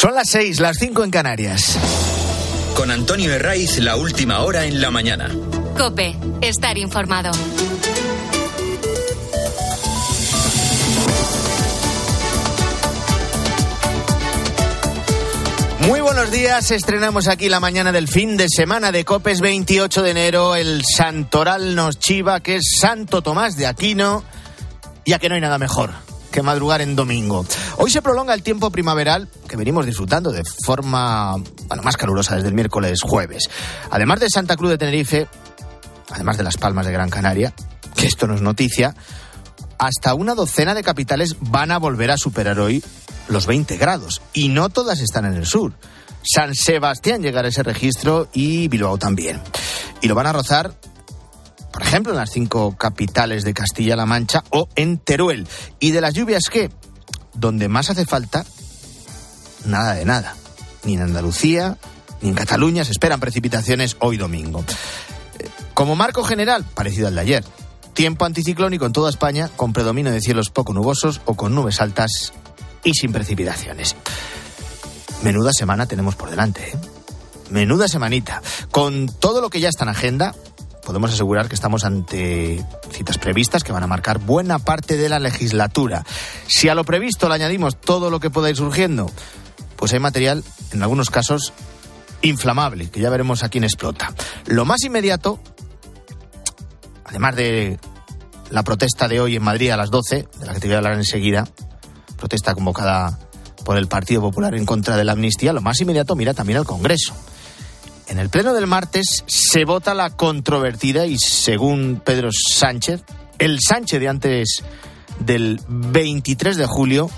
Son las seis, las cinco en Canarias. Con Antonio Herraiz, la última hora en la mañana. Cope, estar informado. Muy buenos días, estrenamos aquí la mañana del fin de semana de Copes 28 de enero. El Santoral nos chiva que es Santo Tomás de Aquino, ya que no hay nada mejor que madrugar en domingo. Hoy se prolonga el tiempo primaveral que venimos disfrutando de forma bueno, más calurosa desde el miércoles jueves. Además de Santa Cruz de Tenerife, además de Las Palmas de Gran Canaria, que esto no es noticia, hasta una docena de capitales van a volver a superar hoy los 20 grados. Y no todas están en el sur. San Sebastián llegará a ese registro y Bilbao también. Y lo van a rozar por ejemplo, en las cinco capitales de Castilla-La Mancha o en Teruel. ¿Y de las lluvias qué? Donde más hace falta, nada de nada. Ni en Andalucía, ni en Cataluña se esperan precipitaciones hoy domingo. Eh, como marco general, parecido al de ayer. Tiempo anticiclónico en toda España, con predominio de cielos poco nubosos o con nubes altas y sin precipitaciones. Menuda semana tenemos por delante, ¿eh? Menuda semanita. Con todo lo que ya está en agenda, podemos asegurar que estamos ante citas previstas que van a marcar buena parte de la legislatura. Si a lo previsto le añadimos todo lo que pueda ir surgiendo, pues hay material, en algunos casos, inflamable, que ya veremos a quién explota. Lo más inmediato, además de la protesta de hoy en Madrid a las 12, de la que te voy a hablar enseguida, protesta convocada por el Partido Popular en contra de la amnistía, lo más inmediato mira también al Congreso. En el pleno del martes se vota la controvertida y, según Pedro Sánchez, el Sánchez de antes del 23 de julio,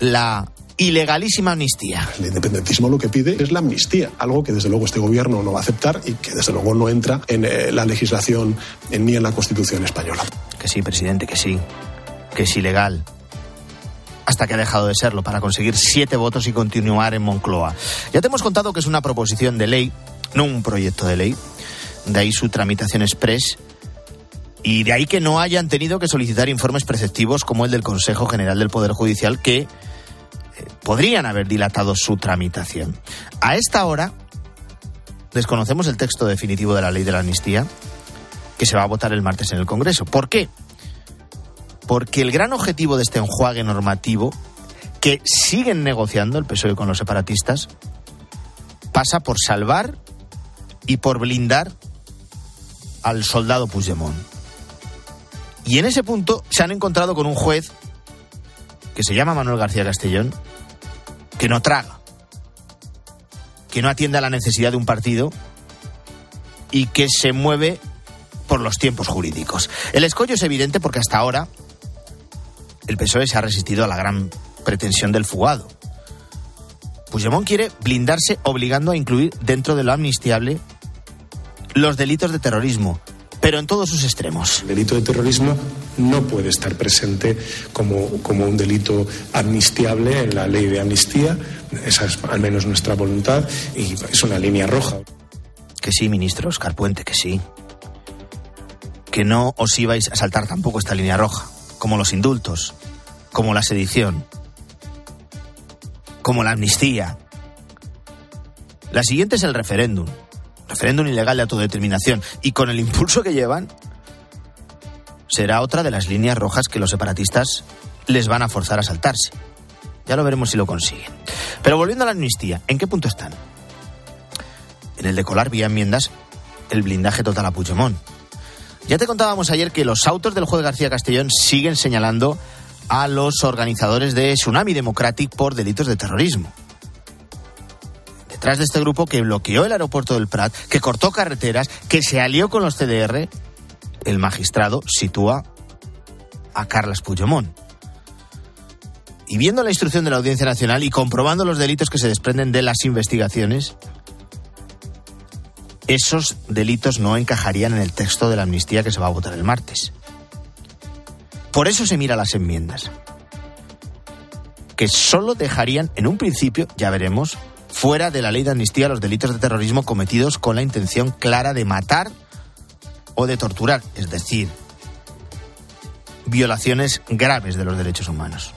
la ilegalísima amnistía. El independentismo lo que pide es la amnistía, algo que desde luego este gobierno no va a aceptar y que desde luego no entra en eh, la legislación ni en la Constitución española. Que sí, presidente, que sí, que es ilegal. Hasta que ha dejado de serlo para conseguir siete votos y continuar en Moncloa. Ya te hemos contado que es una proposición de ley no un proyecto de ley. De ahí su tramitación express y de ahí que no hayan tenido que solicitar informes preceptivos como el del Consejo General del Poder Judicial que eh, podrían haber dilatado su tramitación. A esta hora desconocemos el texto definitivo de la ley de la amnistía que se va a votar el martes en el Congreso. ¿Por qué? Porque el gran objetivo de este enjuague normativo que siguen negociando el PSOE con los separatistas pasa por salvar y por blindar al soldado Puigdemont. Y en ese punto se han encontrado con un juez que se llama Manuel García Castellón, que no traga, que no atiende a la necesidad de un partido y que se mueve por los tiempos jurídicos. El escollo es evidente porque hasta ahora el PSOE se ha resistido a la gran pretensión del fugado. Puigdemont quiere blindarse obligando a incluir dentro de lo amnistiable los delitos de terrorismo, pero en todos sus extremos. El delito de terrorismo no puede estar presente como, como un delito amnistiable en la ley de amnistía. Esa es al menos nuestra voluntad y es una línea roja. Que sí, ministro Oscar Puente, que sí. Que no os ibais a saltar tampoco esta línea roja, como los indultos, como la sedición, como la amnistía. La siguiente es el referéndum referéndum ilegal de autodeterminación y con el impulso que llevan, será otra de las líneas rojas que los separatistas les van a forzar a saltarse. Ya lo veremos si lo consiguen. Pero volviendo a la amnistía, ¿en qué punto están? En el de colar vía enmiendas el blindaje total a Puigdemont. Ya te contábamos ayer que los autos del juez García Castellón siguen señalando a los organizadores de Tsunami Democratic por delitos de terrorismo detrás de este grupo que bloqueó el aeropuerto del Prat, que cortó carreteras, que se alió con los CDR, el magistrado sitúa a Carlas Puigdemont. Y viendo la instrucción de la Audiencia Nacional y comprobando los delitos que se desprenden de las investigaciones, esos delitos no encajarían en el texto de la amnistía que se va a votar el martes. Por eso se mira las enmiendas, que solo dejarían en un principio, ya veremos, fuera de la ley de amnistía los delitos de terrorismo cometidos con la intención clara de matar o de torturar, es decir, violaciones graves de los derechos humanos.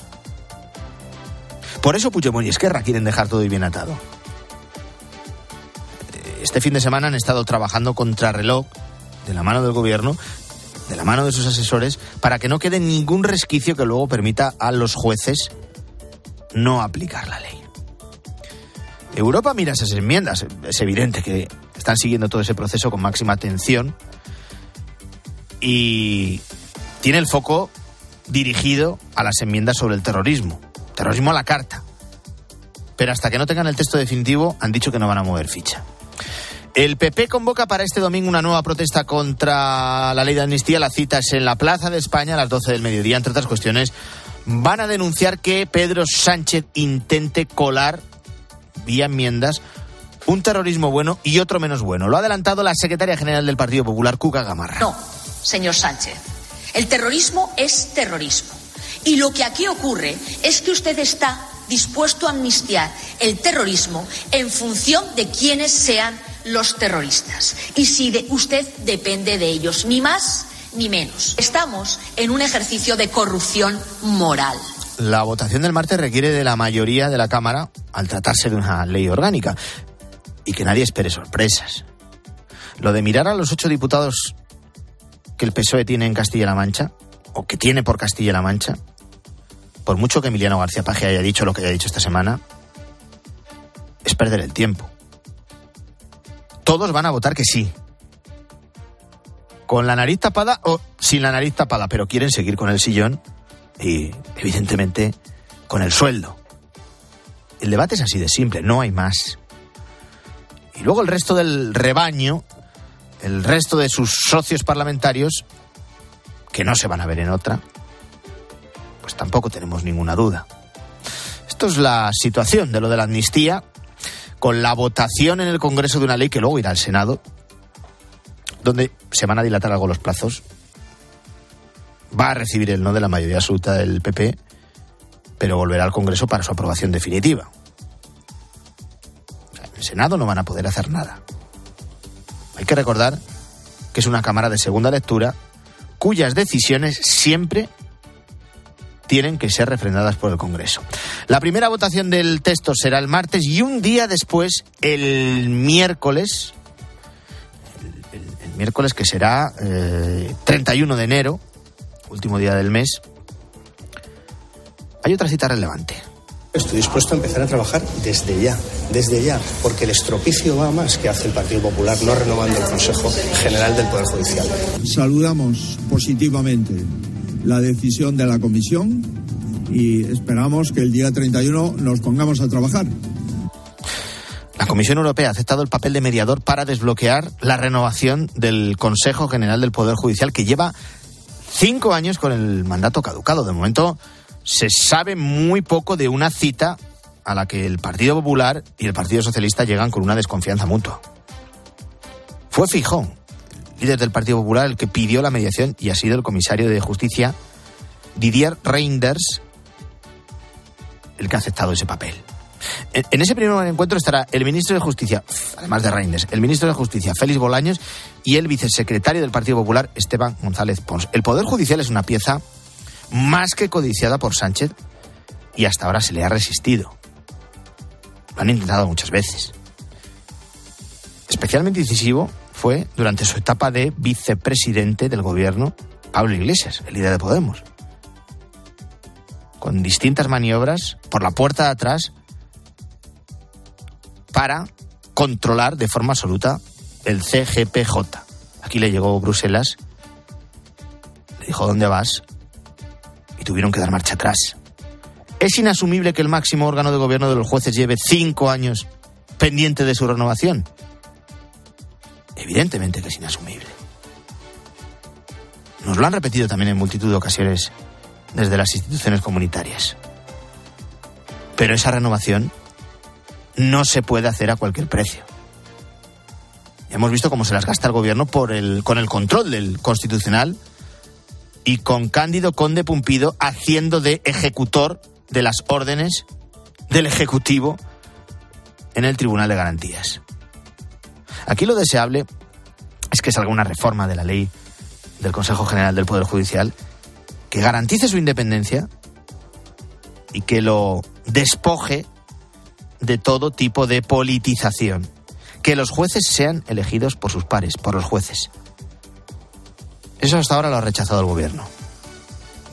Por eso Puigdemont y Esquerra quieren dejar todo bien atado. Este fin de semana han estado trabajando contra reloj, de la mano del gobierno, de la mano de sus asesores, para que no quede ningún resquicio que luego permita a los jueces no aplicar la ley. Europa mira esas enmiendas. Es evidente que están siguiendo todo ese proceso con máxima atención y tiene el foco dirigido a las enmiendas sobre el terrorismo. Terrorismo a la carta. Pero hasta que no tengan el texto definitivo han dicho que no van a mover ficha. El PP convoca para este domingo una nueva protesta contra la ley de amnistía. La cita es en la Plaza de España a las 12 del mediodía. Entre otras cuestiones, van a denunciar que Pedro Sánchez intente colar vía enmiendas un terrorismo bueno y otro menos bueno. Lo ha adelantado la secretaria general del Partido Popular, Cuca Gamarra. No, señor Sánchez. El terrorismo es terrorismo. Y lo que aquí ocurre es que usted está dispuesto a amnistiar el terrorismo en función de quiénes sean los terroristas. Y si de usted depende de ellos, ni más ni menos. Estamos en un ejercicio de corrupción moral. La votación del martes requiere de la mayoría de la Cámara al tratarse de una ley orgánica y que nadie espere sorpresas. Lo de mirar a los ocho diputados que el PSOE tiene en Castilla-La Mancha, o que tiene por Castilla-La Mancha, por mucho que Emiliano García Paje haya dicho lo que haya dicho esta semana, es perder el tiempo todos van a votar que sí. Con la nariz tapada o sin la nariz tapada, pero quieren seguir con el sillón y, evidentemente, con el sueldo. El debate es así de simple, no hay más. Y luego el resto del rebaño, el resto de sus socios parlamentarios, que no se van a ver en otra, pues tampoco tenemos ninguna duda. Esto es la situación de lo de la amnistía con la votación en el Congreso de una ley que luego irá al Senado, donde se van a dilatar algo los plazos. Va a recibir el no de la mayoría absoluta del PP, pero volverá al Congreso para su aprobación definitiva. En el Senado no van a poder hacer nada. Hay que recordar que es una Cámara de segunda lectura cuyas decisiones siempre tienen que ser refrendadas por el Congreso. La primera votación del texto será el martes y un día después, el miércoles, el, miércoles que será 31 eh, de enero, último día del mes, hay otra cita relevante. Estoy dispuesto a empezar a trabajar desde ya, desde ya, porque el estropicio va más que hace el Partido Popular no renovando el Consejo General del Poder Judicial. Saludamos positivamente la decisión de la Comisión y esperamos que el día 31 nos pongamos a trabajar. La Comisión Europea ha aceptado el papel de mediador para desbloquear la renovación del Consejo General del Poder Judicial que lleva cinco años con el mandato caducado. De momento se sabe muy poco de una cita a la que el Partido Popular y el Partido Socialista llegan con una desconfianza mutua. Fue Fijón, líder del Partido Popular, el que pidió la mediación y ha sido el comisario de Justicia, Didier Reinders, el que ha aceptado ese papel. En, ese primer encuentro estará el ministro de Justicia, además de Reinders, el ministro de Justicia, Félix Bolaños, y el vicesecretario del Partido Popular, Esteban González Pons. El Poder Judicial es una pieza más que codiciada por Sánchez y hasta ahora se le ha resistido. Lo han intentado muchas veces. Especialmente decisivo fue durante su etapa de vicepresidente del gobierno Pablo Iglesias, el líder de Podemos. Con distintas maniobras por la puerta de atrás para controlar de forma absoluta el CGPJ. Aquí le llegó Bruselas, le dijo dónde vas y tuvieron que dar marcha atrás. Es inasumible que el máximo órgano de gobierno de los jueces lleve cinco años pendiente de su renovación. Evidentemente que es inasumible. Nos lo han repetido también en multitud de ocasiones desde las instituciones comunitarias. Pero esa renovación no se puede hacer a cualquier precio. hemos visto cómo se las gasta el gobierno por el, con el control del constitucional y con Cándido Conde Pumpido haciendo de ejecutor de las órdenes del Ejecutivo en el Tribunal de Garantías. Aquí lo deseable es que salga una reforma de la ley del Consejo General del Poder Judicial que garantice su independencia y que lo despoje de todo tipo de politización. Que los jueces sean elegidos por sus pares, por los jueces. Eso hasta ahora lo ha rechazado el gobierno.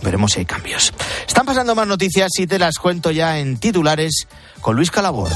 Veremos si hay cambios. Están pasando más noticias y te las cuento ya en titulares con Luis Calabor.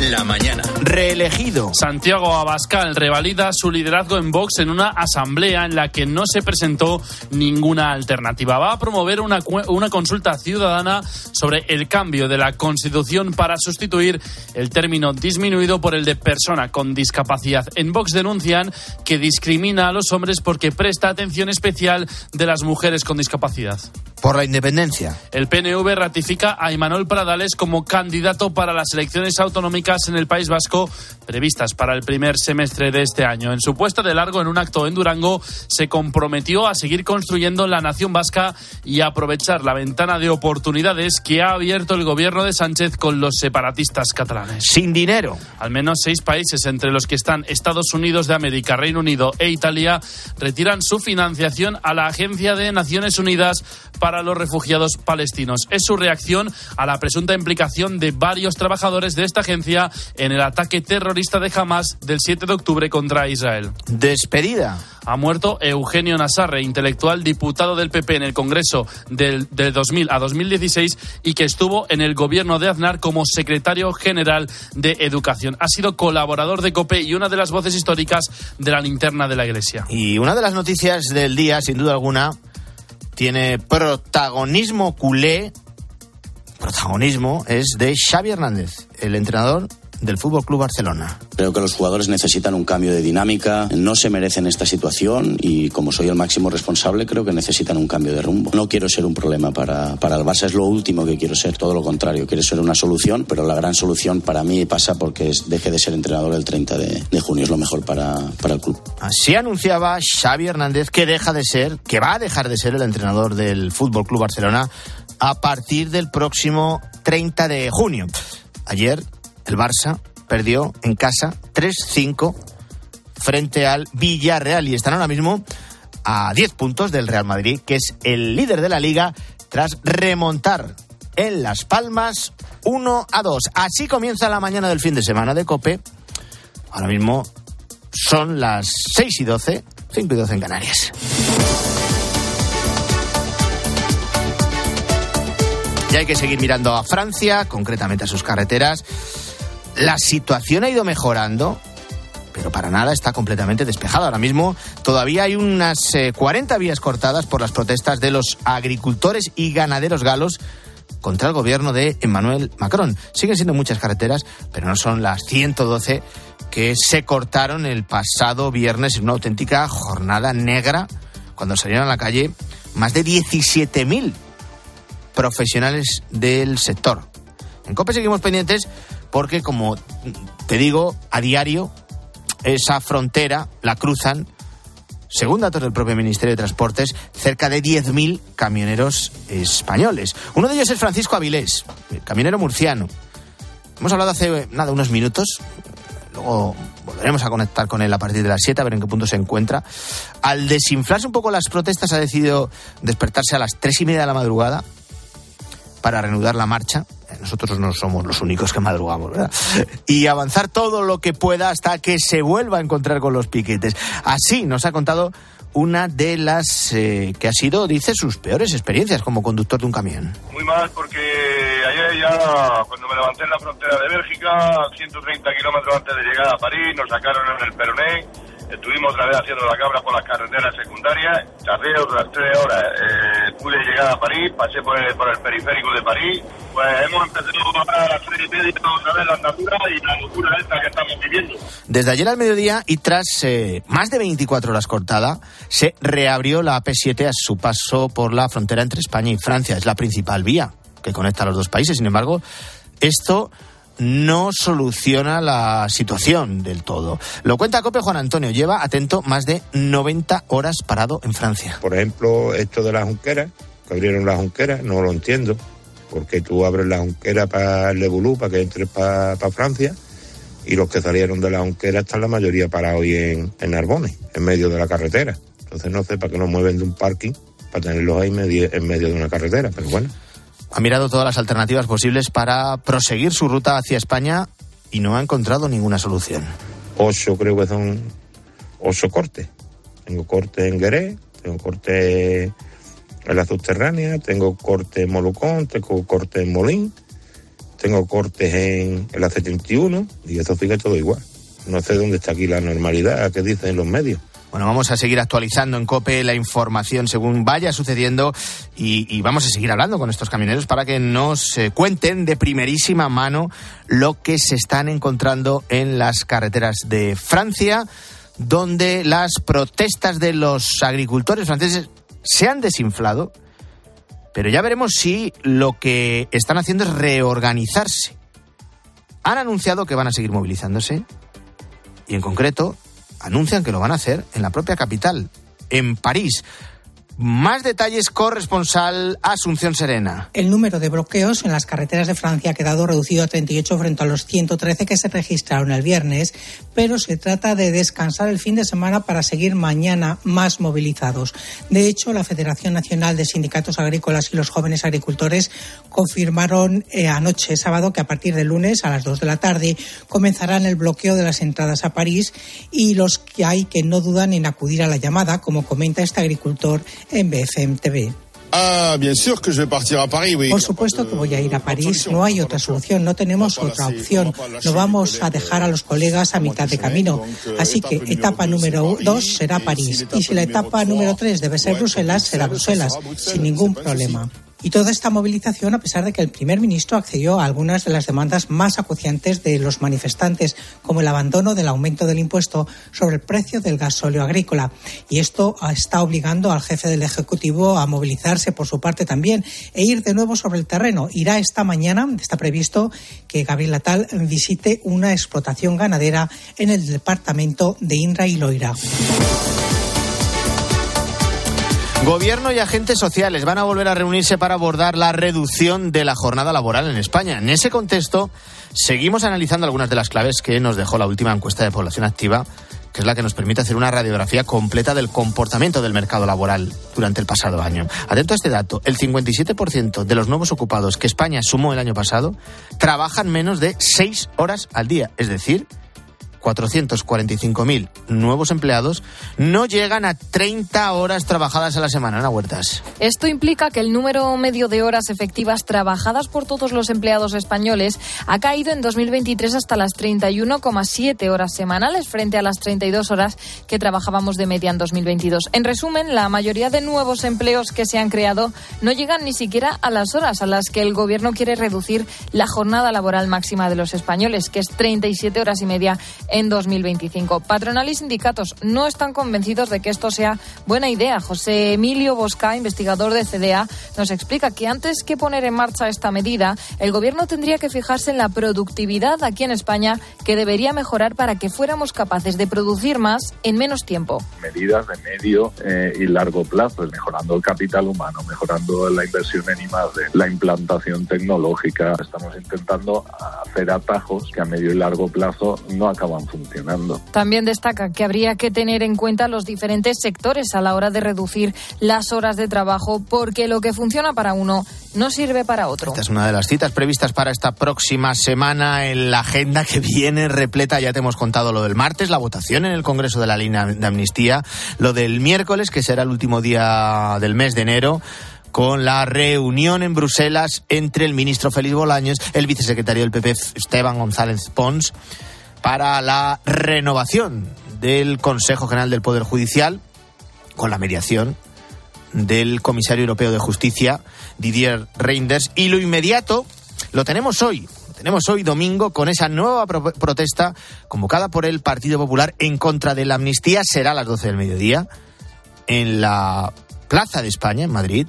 La mañana. Reelegido. Santiago Abascal revalida su liderazgo en Vox en una asamblea en la que no se presentó ninguna alternativa. Va a promover una, una consulta ciudadana sobre el cambio de la Constitución para sustituir el término disminuido por el de persona con discapacidad. En Vox denuncian que discrimina a los hombres porque presta atención especial de las mujeres con discapacidad. Por la independencia. El PNV ratifica a Imanol Pradales como candidato para las elecciones autonómicas en el País Vasco previstas para el primer semestre de este año. En su puesto de largo en un acto en Durango, se comprometió a seguir construyendo la nación vasca y a aprovechar la ventana de oportunidades que ha abierto el gobierno de Sánchez con los separatistas catalanes. Sin dinero. Al menos seis países, entre los que están Estados Unidos de América, Reino Unido e Italia, retiran su financiación a la Agencia de Naciones Unidas para los Refugiados Palestinos. Es su reacción a la presunta implicación de varios trabajadores de esta agencia en el ataque terrorista de Hamas del 7 de octubre contra Israel. Despedida. Ha muerto Eugenio Nasarre, intelectual diputado del PP en el Congreso del, del 2000 a 2016 y que estuvo en el gobierno de Aznar como secretario general de Educación. Ha sido colaborador de COPE y una de las voces históricas de la linterna de la Iglesia. Y una de las noticias del día, sin duda alguna, tiene protagonismo culé. Protagonismo es de Xavi Hernández, el entrenador del Fútbol Club Barcelona. Creo que los jugadores necesitan un cambio de dinámica, no se merecen esta situación y como soy el máximo responsable creo que necesitan un cambio de rumbo. No quiero ser un problema para, para el Barça, es lo último que quiero ser, todo lo contrario, quiero ser una solución, pero la gran solución para mí pasa porque es- deje de ser entrenador el 30 de, de junio, es lo mejor para, para el club. Así anunciaba Xavi Hernández que deja de ser, que va a dejar de ser el entrenador del Fútbol Club Barcelona a partir del próximo 30 de junio. Ayer el Barça perdió en casa 3-5 frente al Villarreal y están ahora mismo a 10 puntos del Real Madrid, que es el líder de la liga tras remontar en Las Palmas 1 a 2. Así comienza la mañana del fin de semana de Cope. Ahora mismo son las 6 y 12, 5 y 12 en Canarias. Y hay que seguir mirando a Francia, concretamente a sus carreteras. La situación ha ido mejorando, pero para nada está completamente despejada. Ahora mismo todavía hay unas eh, 40 vías cortadas por las protestas de los agricultores y ganaderos galos contra el gobierno de Emmanuel Macron. Siguen siendo muchas carreteras, pero no son las 112 que se cortaron el pasado viernes en una auténtica jornada negra cuando salieron a la calle más de 17.000 profesionales del sector. En COPE seguimos pendientes porque, como te digo, a diario esa frontera la cruzan, según datos del propio Ministerio de Transportes, cerca de 10.000 camioneros españoles. Uno de ellos es Francisco Avilés, camionero murciano. Hemos hablado hace nada, unos minutos. Luego volveremos a conectar con él a partir de las 7 a ver en qué punto se encuentra. Al desinflarse un poco las protestas ha decidido despertarse a las 3 y media de la madrugada para reanudar la marcha. Nosotros no somos los únicos que madrugamos, ¿verdad? Y avanzar todo lo que pueda hasta que se vuelva a encontrar con los piquetes. Así nos ha contado una de las eh, que ha sido, dice, sus peores experiencias como conductor de un camión. Muy mal porque ayer ya, cuando me levanté en la frontera de Bélgica, 130 kilómetros antes de llegar a París, nos sacaron en el Peroné, estuvimos otra vez haciendo la cabra por las carreteras secundarias, tardé otras tres horas, eh, pude llegar a París, pasé por el, por el periférico de París, pues hemos empezado a las tres y media otra vez la andadura y la locura esta que estamos viviendo. Desde ayer al mediodía y tras eh, más de 24 horas cortada, se reabrió la AP7 a su paso por la frontera entre España y Francia. Es la principal vía que conecta a los dos países. Sin embargo, esto no soluciona la situación del todo. Lo cuenta Cope Juan Antonio. Lleva, atento, más de 90 horas parado en Francia. Por ejemplo, esto de las junqueras, que abrieron las junqueras, no lo entiendo, porque tú abres la junquera para el Lebulú, para que entres para Francia, y los que salieron de la junquera están la mayoría parados hoy en, en en medio de la carretera. Entonces no sé para qué nos mueven de un parking para tenerlos ahí en medio de una carretera, pero bueno. Ha mirado todas las alternativas posibles para proseguir su ruta hacia España y no ha encontrado ninguna solución. Ocho creo que son ocho cortes. Tengo corte en Gueré, tengo corte en la subterránea, tengo corte en Molucón, tengo corte en Molín, tengo cortes en, en la 71 y eso sigue todo igual. No sé dónde está aquí la normalidad que dicen los medios. Bueno, vamos a seguir actualizando en COPE la información según vaya sucediendo y, y vamos a seguir hablando con estos camioneros para que nos eh, cuenten de primerísima mano lo que se están encontrando en las carreteras de Francia, donde las protestas de los agricultores franceses se han desinflado, pero ya veremos si lo que están haciendo es reorganizarse. Han anunciado que van a seguir movilizándose y en concreto anuncian que lo van a hacer en la propia capital, en París. Más detalles, corresponsal Asunción Serena. El número de bloqueos en las carreteras de Francia ha quedado reducido a 38 frente a los 113 que se registraron el viernes, pero se trata de descansar el fin de semana para seguir mañana más movilizados. De hecho, la Federación Nacional de Sindicatos Agrícolas y los Jóvenes Agricultores confirmaron eh, anoche, sábado, que a partir del lunes a las 2 de la tarde comenzarán el bloqueo de las entradas a París y los que hay que no dudan en acudir a la llamada, como comenta este agricultor en BFM TV. Ah, bien sûr que je vais partir a Paris, oui. Por supuesto que voy a ir a París. No hay otra solución, no tenemos otra opción. No vamos a dejar a los colegas a mitad de camino. Así que etapa número dos será París. Y si la etapa número tres debe ser Bruselas, será Bruselas, sin ningún problema. Y toda esta movilización a pesar de que el primer ministro accedió a algunas de las demandas más acuciantes de los manifestantes, como el abandono del aumento del impuesto sobre el precio del gasóleo agrícola. Y esto está obligando al jefe del Ejecutivo a movilizarse por su parte también e ir de nuevo sobre el terreno. Irá esta mañana, está previsto que Gabriel Atal visite una explotación ganadera en el departamento de Indra y Loira. Gobierno y agentes sociales van a volver a reunirse para abordar la reducción de la jornada laboral en España. En ese contexto, seguimos analizando algunas de las claves que nos dejó la última encuesta de población activa, que es la que nos permite hacer una radiografía completa del comportamiento del mercado laboral durante el pasado año. Atento a este dato, el 57% de los nuevos ocupados que España sumó el año pasado trabajan menos de seis horas al día, es decir, 445.000 nuevos empleados no llegan a 30 horas trabajadas a la semana, Ana Huertas. Esto implica que el número medio de horas efectivas trabajadas por todos los empleados españoles ha caído en 2023 hasta las 31,7 horas semanales frente a las 32 horas que trabajábamos de media en 2022. En resumen, la mayoría de nuevos empleos que se han creado no llegan ni siquiera a las horas a las que el Gobierno quiere reducir la jornada laboral máxima de los españoles, que es 37 horas y media en 2025. Patronal y sindicatos no están convencidos de que esto sea buena idea. José Emilio Bosca, investigador de CDA, nos explica que antes que poner en marcha esta medida, el Gobierno tendría que fijarse en la productividad aquí en España, que debería mejorar para que fuéramos capaces de producir más en menos tiempo. Medidas de medio eh, y largo plazo, mejorando el capital humano, mejorando la inversión en I+D, la implantación tecnológica. Estamos intentando hacer atajos que a medio y largo plazo no acaban funcionando. También destaca que habría que tener en cuenta los diferentes sectores a la hora de reducir las horas de trabajo, porque lo que funciona para uno no sirve para otro. Esta es una de las citas previstas para esta próxima semana en la agenda que viene repleta. Ya te hemos contado lo del martes, la votación en el Congreso de la línea de amnistía, lo del miércoles, que será el último día del mes de enero con la reunión en Bruselas entre el ministro Félix Bolaños, el vicesecretario del PP Esteban González Pons, para la renovación del Consejo General del Poder Judicial con la mediación del comisario europeo de justicia Didier Reinders. Y lo inmediato lo tenemos hoy tenemos hoy domingo con esa nueva pro protesta convocada por el Partido Popular en contra de la amnistía. Será a las 12 del mediodía en la Plaza de España en Madrid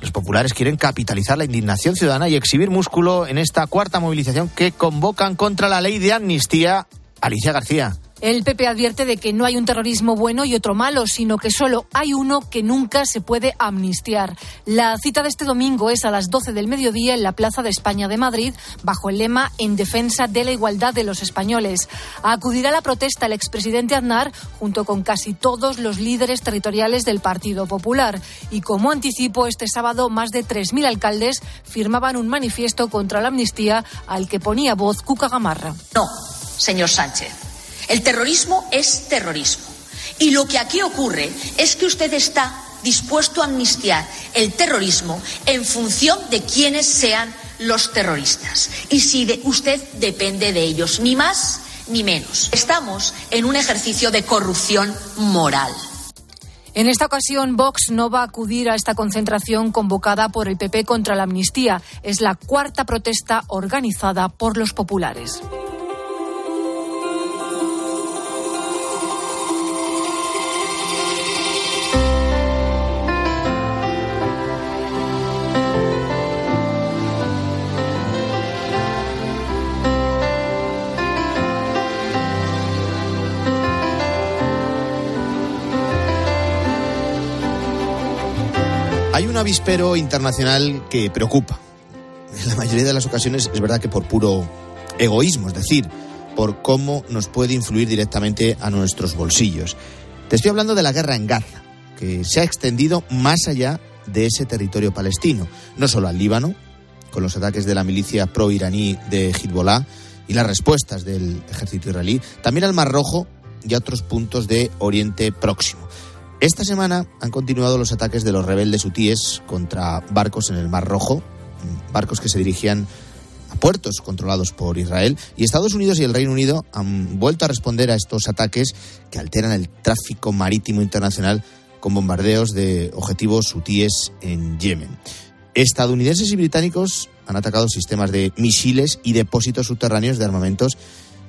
los populares quieren capitalizar la indignación ciudadana y exhibir músculo en esta cuarta movilización que convocan contra la ley de amnistía. Alicia García. El PP advierte de que no hay un terrorismo bueno y otro malo, sino que solo hay uno que nunca se puede amnistiar. La cita de este domingo es a las 12 del mediodía en la Plaza de España de Madrid, bajo el lema En defensa de la igualdad de los españoles. Acudirá a la protesta el expresidente Aznar junto con casi todos los líderes territoriales del Partido Popular. Y como anticipo, este sábado más de 3.000 alcaldes firmaban un manifiesto contra la amnistía al que ponía voz Cuca Gamarra. No, señor Sánchez. El terrorismo es terrorismo. Y lo que aquí ocurre es que usted está dispuesto a amnistiar el terrorismo en función de quiénes sean los terroristas. Y si de usted depende de ellos, ni más ni menos. Estamos en un ejercicio de corrupción moral. En esta ocasión, Vox no va a acudir a esta concentración convocada por el PP contra la amnistía. Es la cuarta protesta organizada por los populares. Avispero internacional que preocupa. En la mayoría de las ocasiones es verdad que por puro egoísmo, es decir, por cómo nos puede influir directamente a nuestros bolsillos. Te estoy hablando de la guerra en Gaza, que se ha extendido más allá de ese territorio palestino, no solo al Líbano, con los ataques de la milicia pro-iraní de Hezbollah y las respuestas del ejército israelí, también al Mar Rojo y a otros puntos de Oriente Próximo. Esta semana han continuado los ataques de los rebeldes hutíes contra barcos en el Mar Rojo, barcos que se dirigían a puertos controlados por Israel, y Estados Unidos y el Reino Unido han vuelto a responder a estos ataques que alteran el tráfico marítimo internacional con bombardeos de objetivos hutíes en Yemen. Estadounidenses y británicos han atacado sistemas de misiles y depósitos subterráneos de armamentos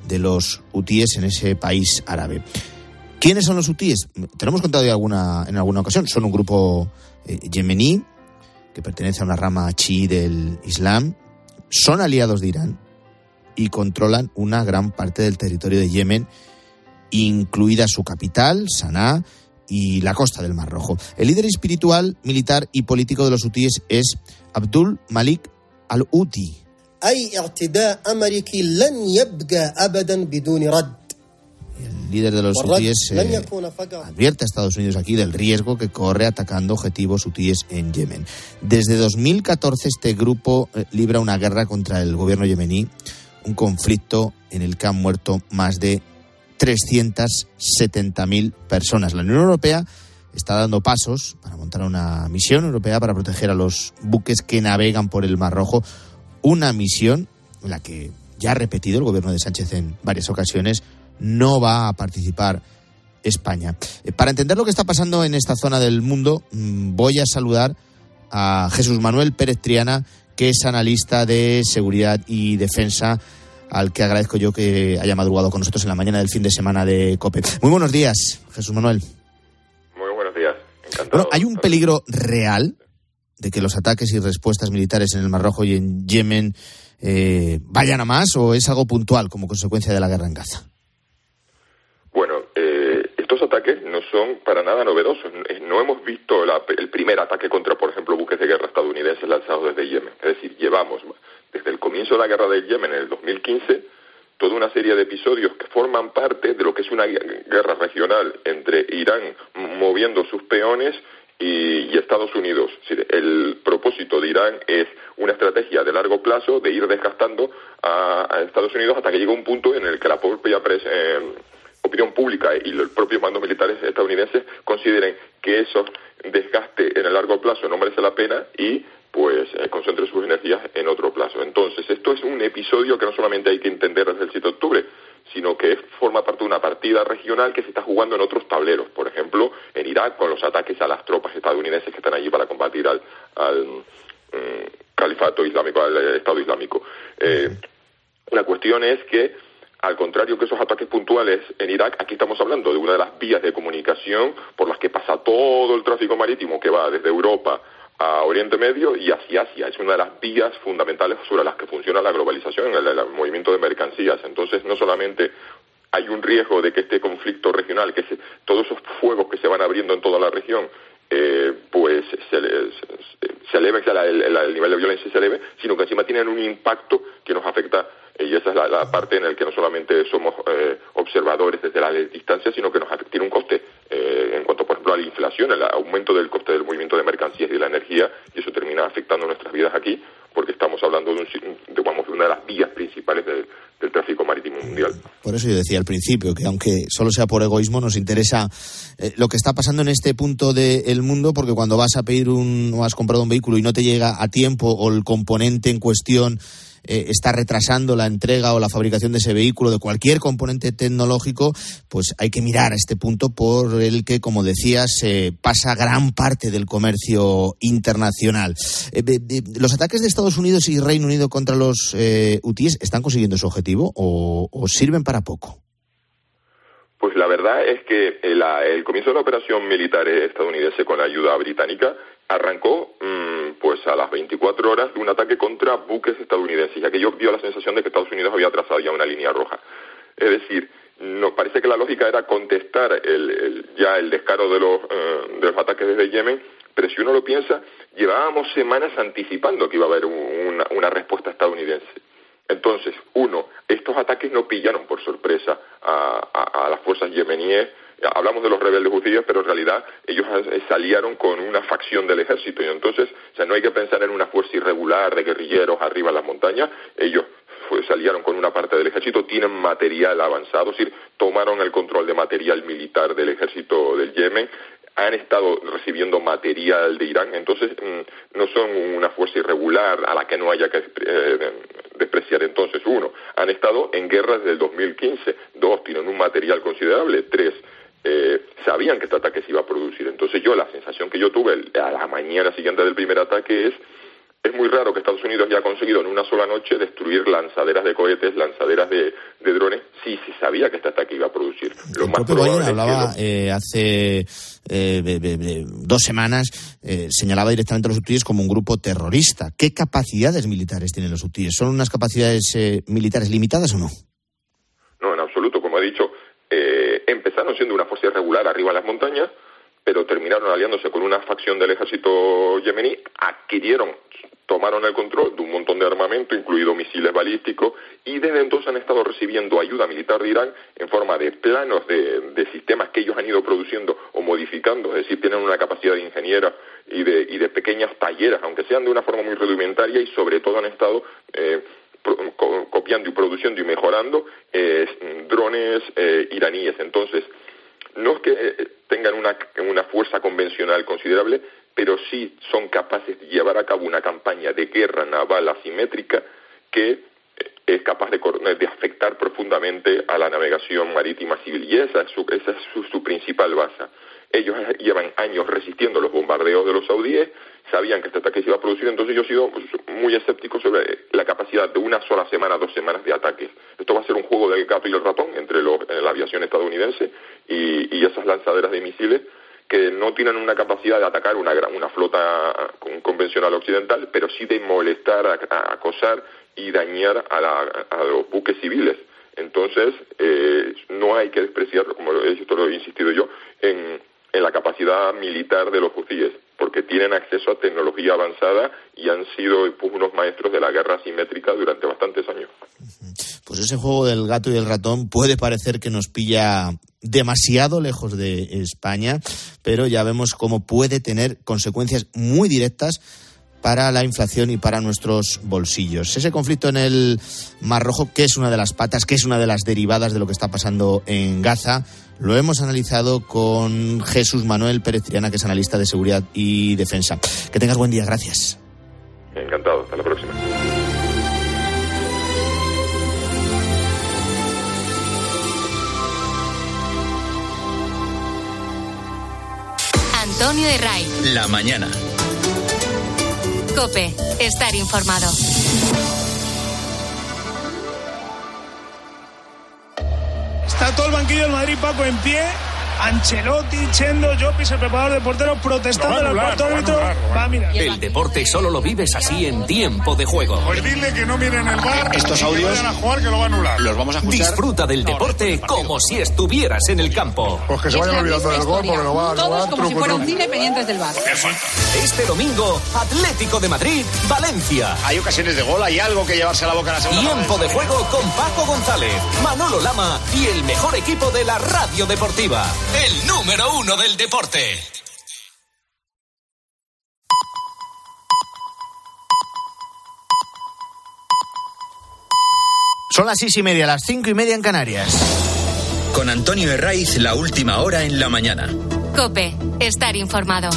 de los hutíes en ese país árabe. ¿Quiénes son los hutíes? Te lo hemos contado en alguna ocasión. Son un grupo eh, yemení que pertenece a una rama chií del Islam. Son aliados de Irán y controlan una gran parte del territorio de Yemen, incluida su capital, Sanaa, y la costa del Mar Rojo. El líder espiritual, militar y político de los hutíes es Abdul Malik al-Houthi. El líder de los hutíes eh, advierte a Estados Unidos aquí del riesgo que corre atacando objetivos hutíes en Yemen. Desde 2014 este grupo eh, libra una guerra contra el gobierno yemení, un conflicto en el que han muerto más de 370.000 personas. La Unión Europea está dando pasos para montar una misión europea para proteger a los buques que navegan por el Mar Rojo, una misión en la que ya ha repetido el gobierno de Sánchez en varias ocasiones no va a participar España. Eh, para entender lo que está pasando en esta zona del mundo, mm, voy a saludar a Jesús Manuel Pérez Triana, que es analista de seguridad y defensa, al que agradezco yo que haya madrugado con nosotros en la mañana del fin de semana de COPE. Muy buenos días, Jesús Manuel. Muy buenos días, encantado. Bueno, ¿hay un peligro real de que los ataques y respuestas militares en el Mar Rojo y en Yemen eh, vayan a más o es algo puntual como consecuencia de la guerra en Gaza? ataques no son para nada novedosos. No hemos visto el primer ataque contra, por ejemplo, buques de guerra estadounidenses lanzados desde Yemen. Es decir, llevamos desde el comienzo de la guerra de Yemen en el 2015 toda una serie de episodios que forman parte de lo que es una guerra regional entre Irán moviendo sus peones y, Estados Unidos. el propósito de Irán es una estrategia de largo plazo de ir desgastando a, Estados Unidos hasta que llega un punto en el que la propia pres, eh, opinión pública y los propios mandos militares estadounidenses consideren que eso desgaste en el largo plazo no merece la pena y pues eh, concentre sus energías en otro plazo. Entonces, esto es un episodio que no solamente hay que entender desde el 7 de octubre, sino que forma parte de una partida regional que se está jugando en otros tableros. Por ejemplo, en Irak, con los ataques a las tropas estadounidenses que están allí para combatir al, mm, califato islámico, al Estado Islámico. Eh, la cuestión es que al contrario que esos ataques puntuales en Irak, aquí estamos hablando de una de las vías de comunicación por las que pasa todo el tráfico marítimo que va desde Europa a Oriente Medio y hacia Asia. Es una de las vías fundamentales sobre las que funciona la globalización, el, el movimiento de mercancías. Entonces, no solamente hay un riesgo de que este conflicto regional, que todos esos fuegos que se van abriendo en toda la región, eh, pues se, se, eleve, el, nivel de violencia se eleve, sino que encima tienen un impacto que nos afecta y esa es la, parte en la que no solamente somos eh, observadores desde la distancia, sino que nos tiene un coste en cuanto, por ejemplo, a la inflación, el aumento del coste del movimiento de mercancías y de la energía, y eso termina afectando nuestras vidas aquí, porque estamos hablando de, de una de las vías principales del, del tráfico marítimo mundial. Por eso yo decía al principio que aunque solo sea por egoísmo nos interesa eh, lo que está pasando en este punto del mundo porque cuando vas a pedir un o has comprado un vehículo y no te llega a tiempo o el componente en cuestión eh, está retrasando la entrega o la fabricación de ese vehículo, de cualquier componente tecnológico, pues hay que mirar a este punto por el que, como decías, se pasa gran parte del comercio internacional. Eh, ¿Los ataques de Estados Unidos y Reino Unido contra los eh, UTIs están consiguiendo su objetivo o, sirven para poco? Pues la verdad es que el comienzo de la operación militar estadounidense con la ayuda británica arrancó mm, pues a las 24 horas de un ataque contra buques estadounidenses, ya que yo dio la sensación de que Estados Unidos había trazado ya una línea roja. Es decir, nos parece que la lógica era contestar ya el descaro de los, eh, de los ataques desde Yemen, pero si uno lo piensa, llevábamos semanas anticipando que iba a haber una, respuesta estadounidense. Entonces, uno, estos ataques no pillaron por sorpresa a las fuerzas yemeníes hablamos de los rebeldes judíos, pero en realidad ellos eh, salieron con una facción del ejército. Y entonces, o sea, no hay que pensar en una fuerza irregular de guerrilleros arriba en las montañas, ellos salieron con una parte del ejército, tienen material avanzado, es decir, tomaron el control de material militar del ejército del Yemen, han estado recibiendo material de Irán, entonces mm, no son una fuerza irregular a la que no haya que eh, despreciar. Entonces, uno, han estado en guerra desde el 2015, dos, tienen un material considerable, tres, eh, sabían que este ataque se iba a producir. Entonces yo la sensación que yo tuve a la mañana siguiente del primer ataque es es muy raro que Estados Unidos haya conseguido en una sola noche destruir lanzaderas de cohetes, lanzaderas de, drones, sí, sí sabía que este ataque iba a producir. Lo más probable hablaba eh, hace eh, dos semanas, señalaba directamente a los hutíes como un grupo terrorista. ¿Qué capacidades militares tienen los hutíes? ¿Son unas capacidades militares limitadas o no? No, en absoluto. Como he dicho, eh, empezaron siendo una fuerza irregular arriba en las montañas, pero terminaron aliándose con una facción del ejército yemení, adquirieron, tomaron el control de un montón de armamento, incluido misiles balísticos, y desde entonces han estado recibiendo ayuda militar de Irán en forma de planos de, sistemas que ellos han ido produciendo o modificando, es decir, tienen una capacidad de ingeniera y de, y de pequeñas talleras, aunque sean de una forma muy rudimentaria, y sobre todo han estado eh, copiando y produciendo y mejorando eh, drones eh, iraníes. Entonces, no es que eh, tengan una, una fuerza convencional considerable, pero sí son capaces de llevar a cabo una campaña de guerra naval asimétrica que es capaz de, de afectar profundamente a la navegación marítima civil. Y esa es su, esa es su, su principal base. Ellos llevan años resistiendo los bombardeos de los saudíes, sabían que este ataque se iba a producir, entonces yo he sido pues, muy escéptico sobre la capacidad de una sola semana, dos semanas de ataques. Esto va a ser un juego del gato y el ratón entre eh, la aviación estadounidense y, esas lanzaderas de misiles que no tienen una capacidad de atacar una, una flota convencional occidental, pero sí de molestar, acosar y dañar a, los buques civiles. Entonces, eh, no hay que despreciar, como lo he insistido yo, en, en la capacidad militar de los hutíes porque tienen acceso a tecnología avanzada y han sido pues, unos maestros de la guerra asimétrica durante bastantes años. Pues ese juego del gato y el ratón puede parecer que nos pilla demasiado lejos de España, pero ya vemos cómo puede tener consecuencias muy directas para la inflación y para nuestros bolsillos. Ese conflicto en el Mar Rojo, que es una de las patas, que es una de las derivadas de lo que está pasando en Gaza, lo hemos analizado con Jesús Manuel Pérez Triana, que es analista de seguridad y defensa. Que tengas buen día, gracias. Encantado, hasta la próxima. Antonio de Ray. La mañana. Cope, estar informado. Está todo el banquillo del Madrid, Paco, en pie Ancelotti, Chendo, Jopis, el preparador de porteros, protestando en el cuarto árbitro. Va a mirar. El deporte solo lo vives así en tiempo de juego. Pues dile que no miren el bar. Estos que audios vayan a jugar que lo va a anular. Los vamos a escuchar. Disfruta del deporte como si estuvieras en el campo. Pues que se vayan olvidando del gol porque lo va a Todos como si truco, fuera un cine pendientes del bar. Este domingo, Atlético de Madrid, Valencia. Hay ocasiones de gol, hay algo que llevarse a la boca a la segunda Tiempo de juego con Paco González, Manolo Lama y el mejor equipo de la radio deportiva. El número uno del deporte. Son las seis y media, las cinco y media en Canarias. Con Antonio Herraiz, la última hora en la mañana. Cope, estar informado.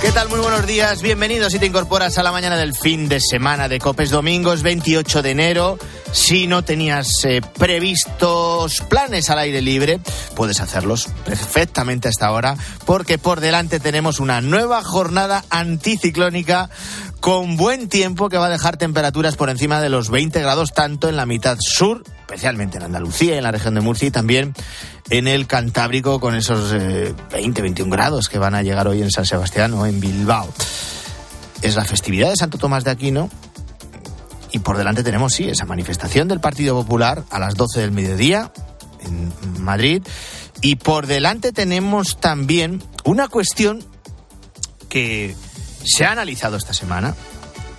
¿Qué tal? Muy buenos días. Bienvenidos si te incorporas a la mañana del fin de semana de Copes Domingos, 28 de enero. Si no tenías eh, previstos planes al aire libre, puedes hacerlos perfectamente hasta ahora, porque por delante tenemos una nueva jornada anticiclónica con buen tiempo que va a dejar temperaturas por encima de los 20 grados tanto en la mitad sur, especialmente en Andalucía en la región de Murcia y también en el Cantábrico con esos eh, 20-21 grados que van a llegar hoy en San Sebastián o en Bilbao. Es la festividad de Santo Tomás de Aquino y por delante tenemos, sí, esa manifestación del Partido Popular a las 12 del mediodía en Madrid y por delante tenemos también una cuestión que se ha analizado esta semana,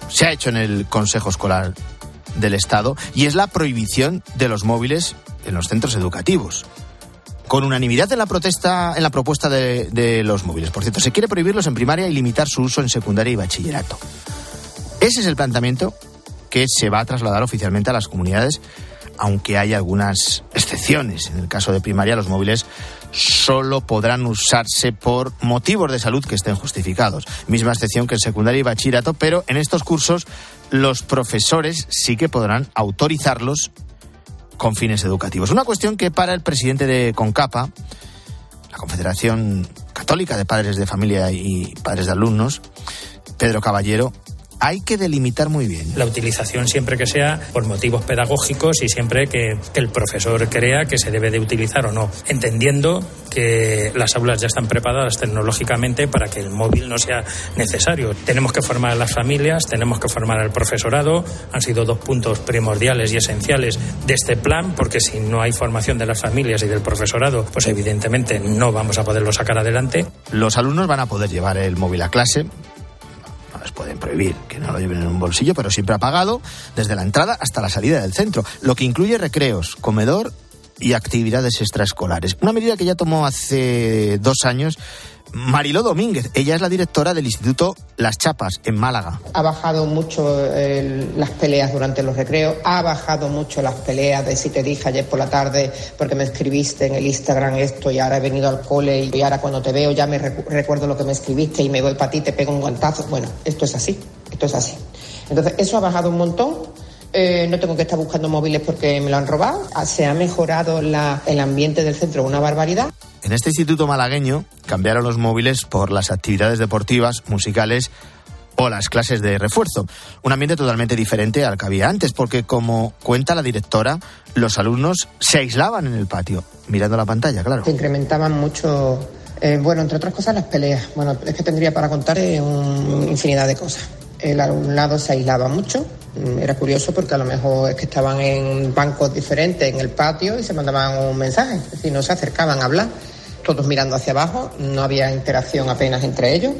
se ha hecho en el Consejo Escolar del Estado y es la prohibición de los móviles en los centros educativos. Con unanimidad en la protesta, en la propuesta de, de los móviles. Por cierto, se quiere prohibirlos en primaria y limitar su uso en secundaria y bachillerato. Ese es el planteamiento que se va a trasladar oficialmente a las comunidades, aunque hay algunas excepciones. En el caso de primaria, los móviles solo podrán usarse por motivos de salud que estén justificados. Misma excepción que en secundaria y bachillerato, pero en estos cursos los profesores sí que podrán autorizarlos con fines educativos. Una cuestión que para el presidente de CONCAPA, la Confederación Católica de Padres de Familia y Padres de Alumnos, Pedro Caballero, hay que delimitar muy bien. La utilización siempre que sea por motivos pedagógicos y siempre que, que el profesor crea que se debe de utilizar o no, entendiendo que las aulas ya están preparadas tecnológicamente para que el móvil no sea necesario. Tenemos que formar a las familias, tenemos que formar al profesorado, han sido dos puntos primordiales y esenciales de este plan, porque si no hay formación de las familias y del profesorado, pues evidentemente no vamos a poderlo sacar adelante. Los alumnos van a poder llevar el móvil a clase, les pueden prohibir que no lo lleven en un bolsillo, pero siempre apagado, desde la entrada hasta la salida del centro, lo que incluye recreos, comedor y actividades extraescolares. Una medida que ya tomó hace dos años Mariló Domínguez. Ella es la directora del Instituto Las Chapas, en Málaga. Ha bajado mucho las peleas durante los recreos, ha bajado mucho las peleas de si te dije ayer por la tarde porque me escribiste en el Instagram esto y ahora he venido al cole y ahora cuando te veo ya me recu- recuerdo lo que me escribiste y me voy para ti, te pego un guantazo. Bueno, esto es así, esto es así. Entonces, eso ha bajado un montón. Eh, no tengo que estar buscando móviles porque me lo han robado. Ah, Se ha mejorado la- el ambiente del centro una barbaridad. En este instituto malagueño cambiaron los móviles por las actividades deportivas, musicales o las clases de refuerzo. Un ambiente totalmente diferente al que había antes, porque como cuenta la directora, los alumnos se aislaban en el patio, mirando la pantalla, claro. Se incrementaban mucho, eh, bueno, entre otras cosas las peleas. Bueno, es que tendría para contar eh, un- infinidad de cosas. El alumnado se aislaba mucho. Mm, Era curioso porque a lo mejor es que estaban en bancos diferentes en el patio y se mandaban un mensaje. Es decir, no se acercaban a hablar. Todos mirando hacia abajo, no había interacción apenas entre ellos.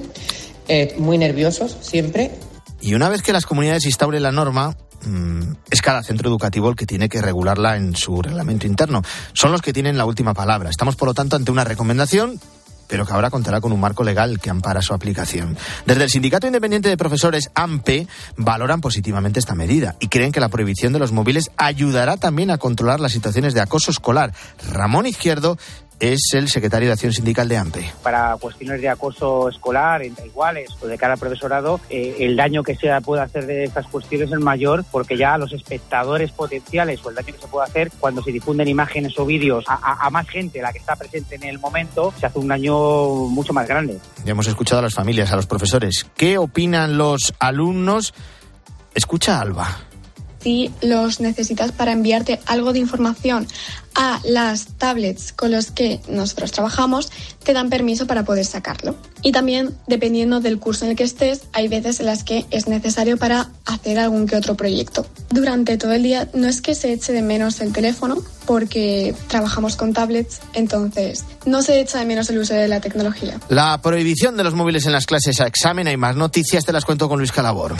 Eh, muy nerviosos siempre. Y una vez que las comunidades instauren la norma, mm, es cada centro educativo el que tiene que regularla en su reglamento interno. Son los que tienen la última palabra. Estamos, por lo tanto, ante una recomendación pero que ahora contará con un marco legal que ampara su aplicación. Desde el Sindicato Independiente de Profesores, AMPE, valoran positivamente esta medida y creen que la prohibición de los móviles ayudará también a controlar las situaciones de acoso escolar. Ramón Izquierdo es el secretario de Acción Sindical de AMPE. para cuestiones de acoso escolar entre iguales o de cara al profesorado, eh, el daño que se puede hacer de estas cuestiones es mayor porque ya los espectadores potenciales o el daño que se puede hacer cuando se difunden imágenes o vídeos a, a- a más gente, la que está presente en el momento, se hace un daño mucho más grande. Ya hemos escuchado a las familias, a los profesores. ¿Qué opinan los alumnos? Escucha a Alba. Si los necesitas para enviarte algo de información a las tablets con los que nosotros trabajamos, te dan permiso para poder sacarlo. Y también, dependiendo del curso en el que estés, hay veces en las que es necesario para hacer algún que otro proyecto. Durante todo el día no es que se eche de menos el teléfono, porque trabajamos con tablets, entonces no se echa de menos el uso de la tecnología. La prohibición de los móviles en las clases a examen, hay más noticias, te las cuento con Luis Calabor.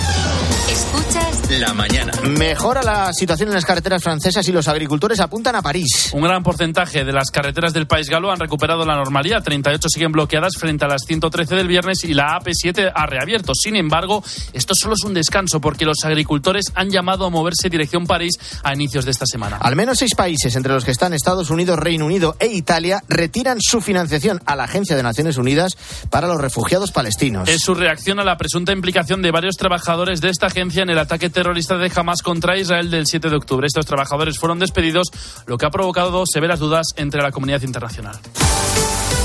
Escuchas la mañana. Mejora la situación en las carreteras francesas y los agricultores apuntan a París. Un gran porcentaje de las carreteras del país galo han recuperado la normalidad. 38 siguen bloqueadas frente a las 113 del viernes y la AP7 ha reabierto. Sin embargo, esto solo es un descanso porque los agricultores han llamado a moverse dirección París a inicios de esta semana. Al menos seis países, entre los que están Estados Unidos, Reino Unido e Italia, retiran su financiación a la Agencia de Naciones Unidas para los refugiados palestinos. Es su reacción a la presunta implicación de varios trabajadores de esta agencia en el ataque terrorista de Hamas contra Israel del 7 de octubre. Estos trabajadores fueron despedidos, lo que ha provocado severas dudas entre la comunidad internacional.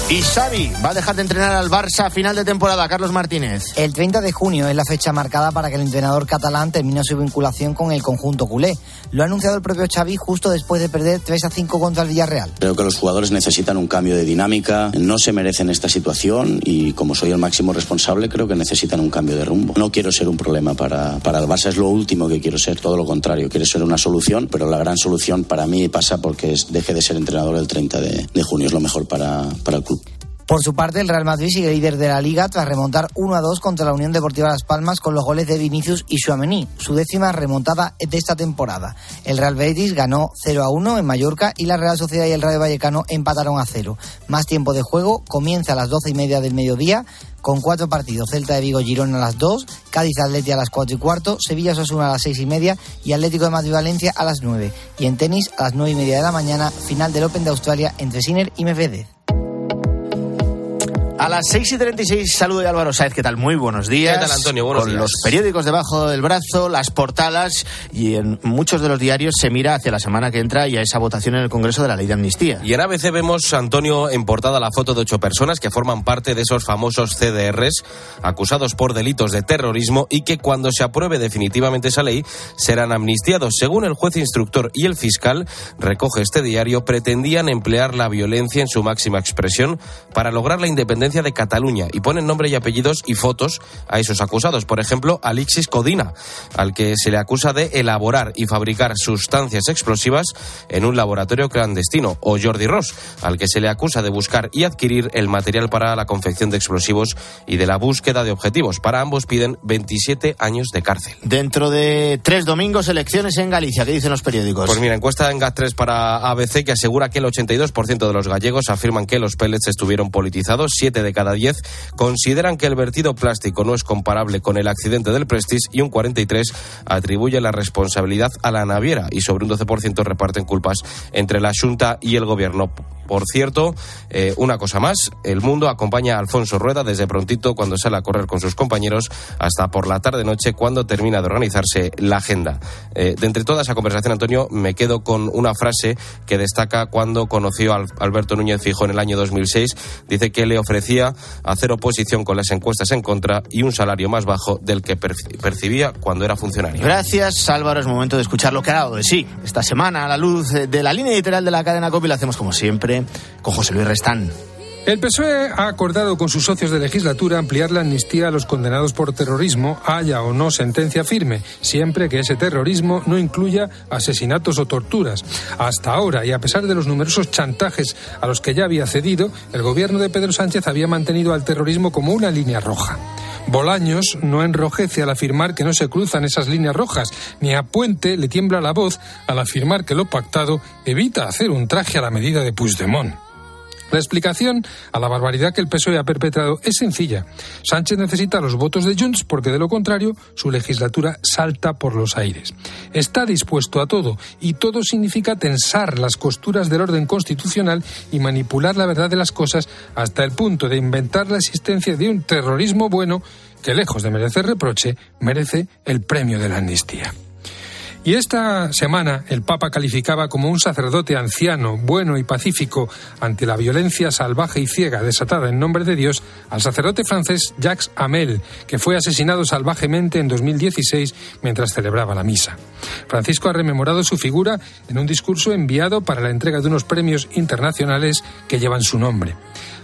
Y Xavi va a dejar de entrenar al Barça a final de temporada, Carlos Martínez. El 30 de junio es la fecha marcada para que el entrenador catalán termine su vinculación con el conjunto culé. Lo ha anunciado el propio Xavi justo después de perder 3 a 5 contra el Villarreal. Creo que los jugadores necesitan un cambio de dinámica, no se merecen esta situación y como soy el máximo responsable creo que necesitan un cambio de rumbo. No quiero ser un problema para, para el Barça, es lo último que quiero ser, todo lo contrario, quiero ser una solución, pero la gran solución para mí pasa porque es, deje de ser entrenador el 30 de, de junio, es lo mejor para, para el club. Por su parte, el Real Madrid sigue líder de la liga tras remontar 1 a 2 contra la Unión Deportiva Las Palmas con los goles de Vinicius y Suamení, su décima remontada de esta temporada. El Real Betis ganó 0 a 1 en Mallorca y la Real Sociedad y el Rayo Vallecano empataron a 0. Más tiempo de juego comienza a las 12 y media del mediodía con cuatro partidos. Celta de Vigo Girona a las 2, Cádiz Atleti a las 4 y cuarto, Sevilla Sosuna a las 6 y media y Atlético de Madrid Valencia a las 9. Y en tenis a las 9 y media de la mañana, final del Open de Australia entre Sinner y Medvedev. A las 6 y 36 saludo de Álvaro Sáez, ¿qué tal? Muy buenos días. ¿Qué tal, Antonio? Buenos Con días. los periódicos debajo del brazo, las portadas y en muchos de los diarios se mira hacia la semana que entra y a esa votación en el Congreso de la Ley de Amnistía. Y en ABC vemos, Antonio, en portada la foto de ocho personas que forman parte de esos famosos CDRs acusados por delitos de terrorismo y que cuando se apruebe definitivamente esa ley serán amnistiados. Según el juez instructor y el fiscal, recoge este diario, pretendían emplear la violencia en su máxima expresión para lograr la independencia de Cataluña y ponen nombre y apellidos y fotos a esos acusados. Por ejemplo, Alexis Codina, al que se le acusa de elaborar y fabricar sustancias explosivas en un laboratorio clandestino, o Jordi Ross, al que se le acusa de buscar y adquirir el material para la confección de explosivos y de la búsqueda de objetivos. Para ambos piden 27 años de cárcel. Dentro de tres domingos, elecciones en Galicia. ¿Qué dicen los periódicos? Pues mira, encuesta en GAT3 para ABC que asegura que el 82% de los gallegos afirman que los pellets estuvieron politizados, 7 de cada 10 consideran que el vertido plástico no es comparable con el accidente del Prestige y un 43 atribuye la responsabilidad a la naviera y sobre un 12% reparten culpas entre la Junta y el gobierno. Por cierto, eh, una cosa más, el mundo acompaña a Alfonso Rueda desde prontito cuando sale a correr con sus compañeros hasta por la tarde-noche cuando termina de organizarse la agenda. Eh, de entre toda esa conversación, Antonio, me quedo con una frase que destaca cuando conoció a Al- Alberto Núñez Fijo en el año 2006. Dice que le ofrecía hacer oposición con las encuestas en contra y un salario más bajo del que perci- percibía cuando era funcionario. Gracias, Álvaro. Es momento de escuchar lo que ha dado de sí. Esta semana, a la luz de la línea editorial de la cadena COPI, lo hacemos como siempre con José Luis Restán. El PSOE ha acordado con sus socios de legislatura ampliar la amnistía a los condenados por terrorismo, haya o no sentencia firme, siempre que ese terrorismo no incluya asesinatos o torturas. Hasta ahora, y a pesar de los numerosos chantajes a los que ya había cedido, el gobierno de Pedro Sánchez había mantenido al terrorismo como una línea roja. Bolaños no enrojece al afirmar que no se cruzan esas líneas rojas, ni a Puente le tiembla la voz al afirmar que lo pactado evita hacer un traje a la medida de Puigdemont. La explicación a la barbaridad que el PSOE ha perpetrado es sencilla. Sánchez necesita los votos de Junts porque de lo contrario su legislatura salta por los aires. Está dispuesto a todo y todo significa tensar las costuras del orden constitucional y manipular la verdad de las cosas hasta el punto de inventar la existencia de un terrorismo bueno que lejos de merecer reproche merece el premio de la amnistía. Y esta semana el Papa calificaba como un sacerdote anciano, bueno y pacífico ante la violencia salvaje y ciega desatada en nombre de Dios al sacerdote francés Jacques Hamel, que fue asesinado salvajemente en 2016 mientras celebraba la misa. Francisco ha rememorado su figura en un discurso enviado para la entrega de unos premios internacionales que llevan su nombre.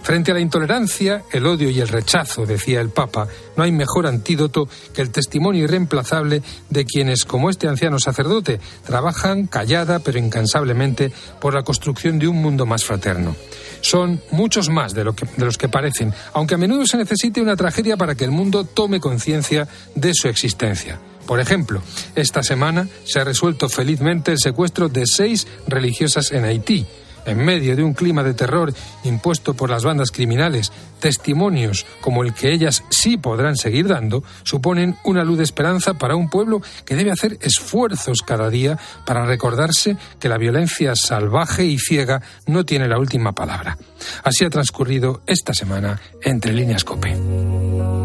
Frente a la intolerancia, el odio y el rechazo, decía el Papa, no hay mejor antídoto que el testimonio irreemplazable de quienes, como este anciano sacerdote, trabajan callada pero incansablemente por la construcción de un mundo más fraterno. Son muchos más de, lo que, de los que parecen, aunque a menudo se necesite una tragedia para que el mundo tome conciencia de su existencia. Por ejemplo, esta semana se ha resuelto felizmente el secuestro de seis religiosas en Haití en medio de un clima de terror impuesto por las bandas criminales, testimonios como el que ellas sí podrán seguir dando, suponen una luz de esperanza para un pueblo que debe hacer esfuerzos cada día para recordarse que la violencia salvaje y ciega no tiene la última palabra. Así ha transcurrido esta semana entre líneas COPE.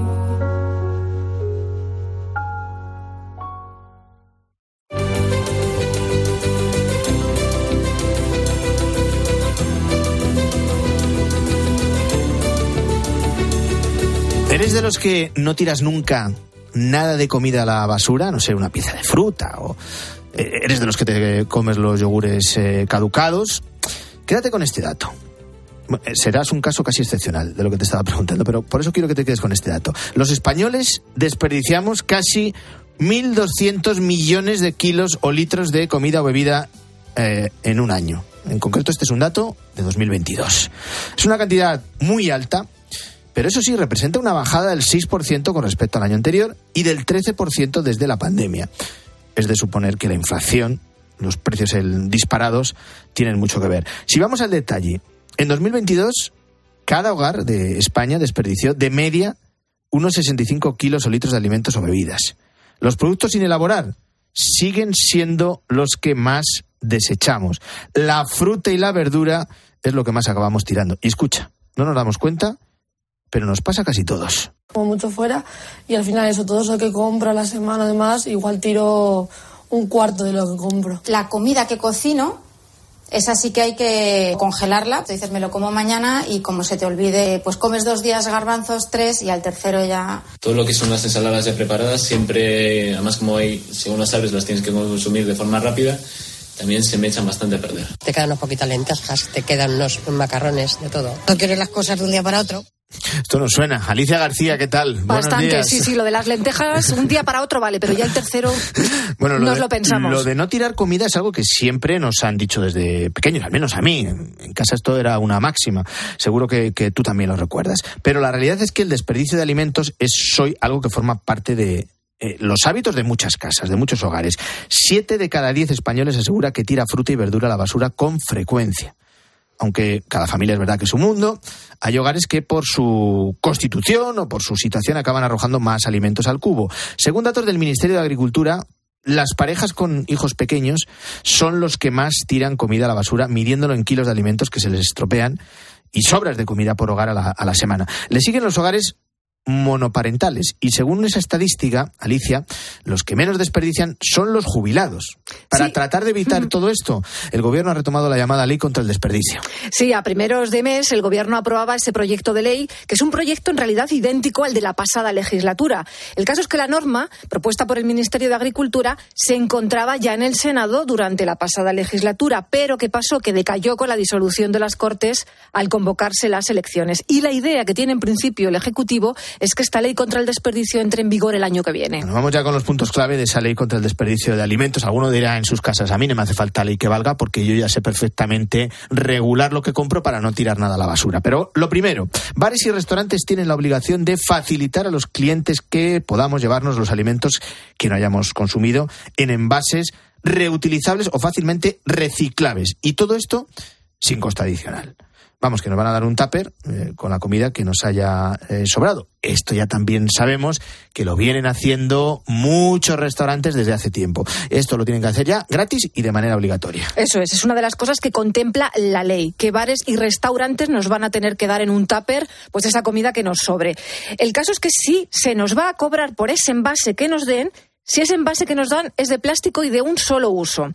¿Eres de los que no tiras nunca nada de comida a la basura? No sé, una pieza de fruta o... eh, ¿Eres de los que te comes los yogures eh, caducados? Quédate con este dato. Eh, Serás un caso casi excepcional de lo que te estaba preguntando, pero por eso quiero que te quedes con este dato. Los españoles desperdiciamos casi 1.200 millones de kilos o litros de comida o bebida en un año. En concreto, este es un dato de 2022. Es una cantidad muy alta, pero eso sí, representa una bajada del 6% con respecto al año anterior y del 13% desde la pandemia. Es de suponer que la inflación, los precios disparados, tienen mucho que ver. Si vamos al detalle, en 2022, cada hogar de España desperdició de media unos 65 kilos o litros de alimentos o bebidas. Los productos sin elaborar siguen siendo los que más desechamos. La fruta y la verdura es lo que más acabamos tirando. Y escucha, no nos damos cuenta, pero nos pasa a casi todos. como mucho fuera y al final eso, todo eso que compro a la semana además, igual tiro un cuarto de lo que compro. La comida que cocino, esa sí que hay que congelarla. Te dices, me lo como mañana y como se te olvide, pues comes dos días garbanzos, tres y al tercero ya. Todo lo que son las ensaladas ya preparadas, siempre, además como hay, según las sabes, las tienes que consumir de forma rápida, también se me echan bastante a perder. Te quedan unas poquitas lentejas, te quedan unos macarrones, de todo. No quieres las cosas de un día para otro. Esto nos suena. Alicia García, ¿qué tal? Bastante, días. sí, sí, lo de las lentejas, un día para otro vale, pero ya el tercero Bueno, nos de, lo pensamos. Lo de no tirar comida es algo que siempre nos han dicho desde pequeños, al menos a mí. En casa esto era una máxima. Seguro que, que tú también lo recuerdas. Pero la realidad es que el desperdicio de alimentos es hoy algo que forma parte de eh, los hábitos de muchas casas, de muchos hogares. Siete de cada diez españoles asegura que tira fruta y verdura a la basura con frecuencia aunque cada familia es verdad que es un mundo, hay hogares que por su constitución o por su situación acaban arrojando más alimentos al cubo. Según datos del Ministerio de Agricultura, las parejas con hijos pequeños son los que más tiran comida a la basura, midiéndolo en kilos de alimentos que se les estropean y sobras de comida por hogar a la, a la semana. Le siguen los hogares monoparentales y según esa estadística, Alicia, los que menos desperdician son los jubilados. Para tratar de evitar todo esto, el gobierno ha retomado la llamada ley contra el desperdicio. Sí, a primeros de mes el gobierno aprobaba ese proyecto de ley, que es un proyecto en realidad idéntico al de la pasada legislatura. El caso es que la norma, propuesta por el Ministerio de Agricultura, se encontraba ya en el Senado durante la pasada legislatura, pero ¿qué pasó? Que decayó con la disolución de las Cortes al convocarse las elecciones. Y la idea que tiene en principio el Ejecutivo es que esta ley contra el desperdicio entre en vigor el año que viene. Vamos ya con los puntos clave de esa ley contra el desperdicio de alimentos. Alguno dirá en sus casas, a mí no me hace falta ley que valga porque yo ya sé perfectamente regular lo que compro para no tirar nada a la basura. Pero lo primero, bares y restaurantes tienen la obligación de facilitar a los clientes que podamos llevarnos los alimentos que no hayamos consumido en envases reutilizables o fácilmente reciclables. Y todo esto sin costo adicional. Vamos, que nos van a dar un tupper eh, con la comida que nos haya eh, sobrado. Esto ya también sabemos que lo vienen haciendo muchos restaurantes desde hace tiempo. Esto lo tienen que hacer ya gratis y de manera obligatoria. Eso es, es una de las cosas que contempla la ley, que bares y restaurantes nos van a tener que dar en un tupper pues esa comida que nos sobre. El caso es que sí se nos va a cobrar por ese envase que nos den si ese envase que nos dan es de plástico y de un solo uso.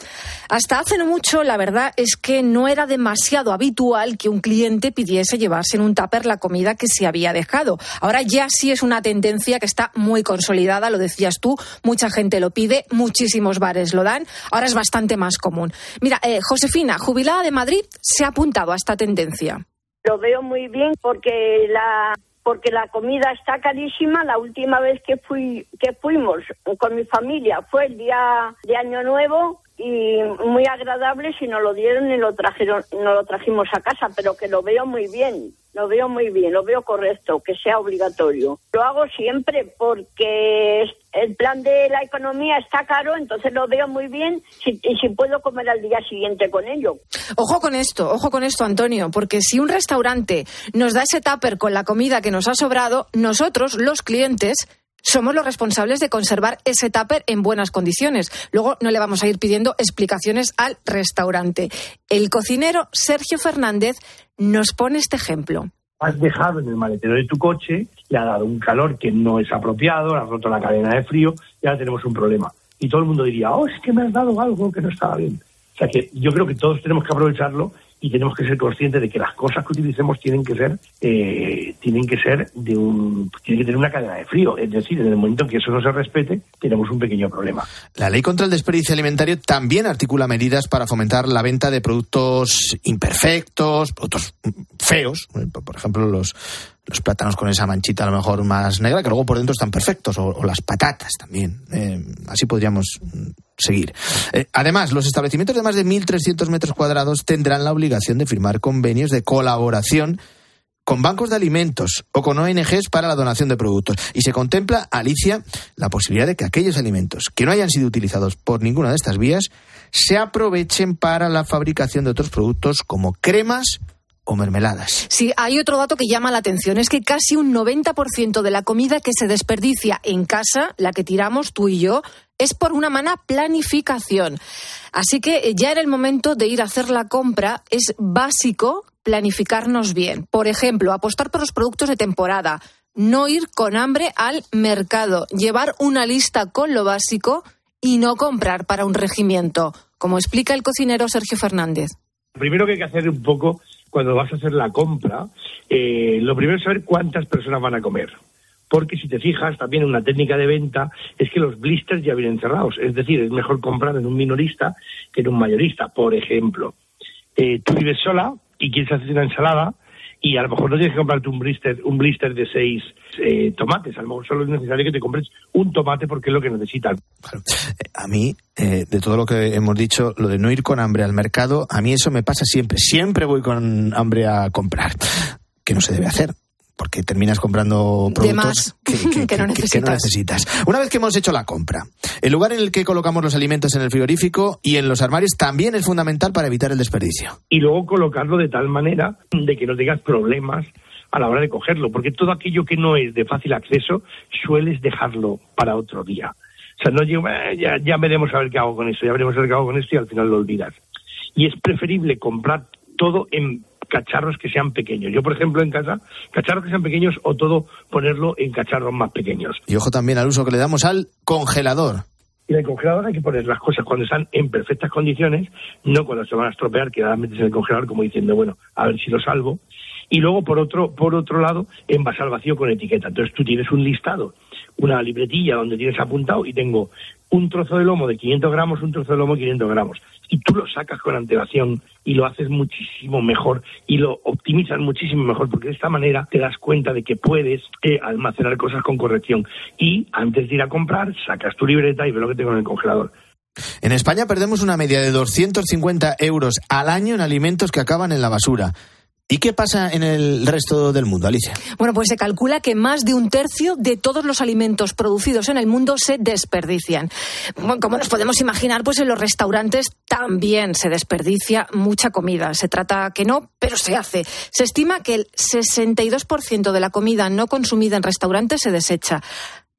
Hasta hace no mucho, la verdad es que no era demasiado habitual que un cliente pidiese llevarse en un tupper la comida que se había dejado. Ahora ya sí es una tendencia que está muy consolidada, lo decías tú, mucha gente lo pide, muchísimos bares lo dan, ahora es bastante más común. Mira, eh, Josefina, jubilada de Madrid, se ha apuntado a esta tendencia. Lo veo muy bien porque la porque la comida está carísima. La última vez que fui que fuimos con mi familia fue el día de Año Nuevo y muy agradable si nos lo dieron y lo trajeron, nos lo trajimos a casa, pero que lo veo muy bien, lo veo muy bien, lo veo correcto, que sea obligatorio. Lo hago siempre porque el plan de la economía está caro, entonces lo veo muy bien si, y si puedo comer al día siguiente con ello. Ojo con esto, ojo con esto, Antonio, porque si un restaurante nos da ese tupper con la comida que nos ha sobrado, nosotros, los clientes, somos los responsables de conservar ese tupper en buenas condiciones. Luego no le vamos a ir pidiendo explicaciones al restaurante. El cocinero Sergio Fernández nos pone este ejemplo. Has dejado en el maletero de tu coche, le ha dado un calor que no es apropiado, le has roto la cadena de frío y ahora tenemos un problema. Y todo el mundo diría, oh, es que me has dado algo que no estaba bien. O sea que yo creo que todos tenemos que aprovecharlo y tenemos que ser conscientes de que las cosas que utilicemos tienen que ser eh, tienen que ser de un que tener una cadena de frío. Es decir en el momento en que eso no se respete tenemos un pequeño problema. La ley contra el desperdicio alimentario también articula medidas para fomentar la venta de productos imperfectos productos feos por ejemplo los los plátanos con esa manchita a lo mejor más negra, que luego por dentro están perfectos, o, las patatas también. Eh, así podríamos seguir. Eh, además, los establecimientos de más de 1.300 metros cuadrados tendrán la obligación de firmar convenios de colaboración con bancos de alimentos o con ONGs para la donación de productos. Y se contempla, Alicia, la posibilidad de que aquellos alimentos que no hayan sido utilizados por ninguna de estas vías se aprovechen para la fabricación de otros productos como cremas o mermeladas. Sí, hay otro dato que llama la atención, es que casi un 90% de la comida que se desperdicia en casa, la que tiramos tú y yo, es por una mala planificación. Así que eh, ya en el momento de ir a hacer la compra es básico planificarnos bien. Por ejemplo, apostar por los productos de temporada, no ir con hambre al mercado, llevar una lista con lo básico y no comprar para un regimiento, como explica el cocinero Sergio Fernández. Lo primero que hay que hacer un poco cuando vas a hacer la compra, eh, lo primero es saber cuántas personas van a comer. Porque si te fijas, también una técnica de venta es que los blisters ya vienen cerrados. Es decir, es mejor comprar en un minorista que en un mayorista. Por ejemplo, eh, tú vives sola y quieres hacer una ensalada y a lo mejor no tienes que comprarte un blister, un blister de seis eh, tomates. A lo mejor solo es necesario que te compres un tomate porque es lo que necesitan. A mí, eh, de todo lo que hemos dicho, lo de no ir con hambre al mercado, a mí eso me pasa siempre. Siempre voy con hambre a comprar. Que no se debe hacer porque terminas comprando productos que, que, que, no que, no necesitas. Una vez que hemos hecho la compra, el lugar en el que colocamos los alimentos en el frigorífico y en los armarios también es fundamental para evitar el desperdicio. Y luego colocarlo de tal manera de que no tengas problemas a la hora de cogerlo, porque todo aquello que no es de fácil acceso sueles dejarlo para otro día. O sea, no digo, eh, ya, ya veremos a ver qué hago con esto, ya veremos a ver qué hago con esto y al final lo olvidas. Y es preferible comprar todo en cacharros que sean pequeños. Yo, por ejemplo, en casa, cacharros que sean pequeños o todo ponerlo en cacharros más pequeños. Y ojo también al uso que le damos al congelador. Y en el congelador hay que poner las cosas cuando están en perfectas condiciones, no cuando se van a estropear, que metes en el congelador como diciendo, bueno, a ver si lo salvo. Y luego, por otro, por otro lado, envasar vacío con etiqueta. Entonces tú tienes un listado, una libretilla donde tienes apuntado y tengo un trozo de lomo de 500 gramos, un trozo de lomo de 500 gramos. Y tú lo sacas con antelación y lo haces muchísimo mejor y lo optimizas muchísimo mejor porque de esta manera te das cuenta de que puedes eh, almacenar cosas con corrección. Y antes de ir a comprar, sacas tu libreta y ves lo que tengo en el congelador. En España perdemos una media de 250 euros al año en alimentos que acaban en la basura. ¿Y qué pasa en el resto del mundo, Alicia? Bueno, pues se calcula que más de un tercio de todos los alimentos producidos en el mundo se desperdician. Como nos podemos imaginar, pues en los restaurantes también se desperdicia mucha comida. Se trata que no, pero se hace. Se estima que el 62% de la comida no consumida en restaurantes se desecha.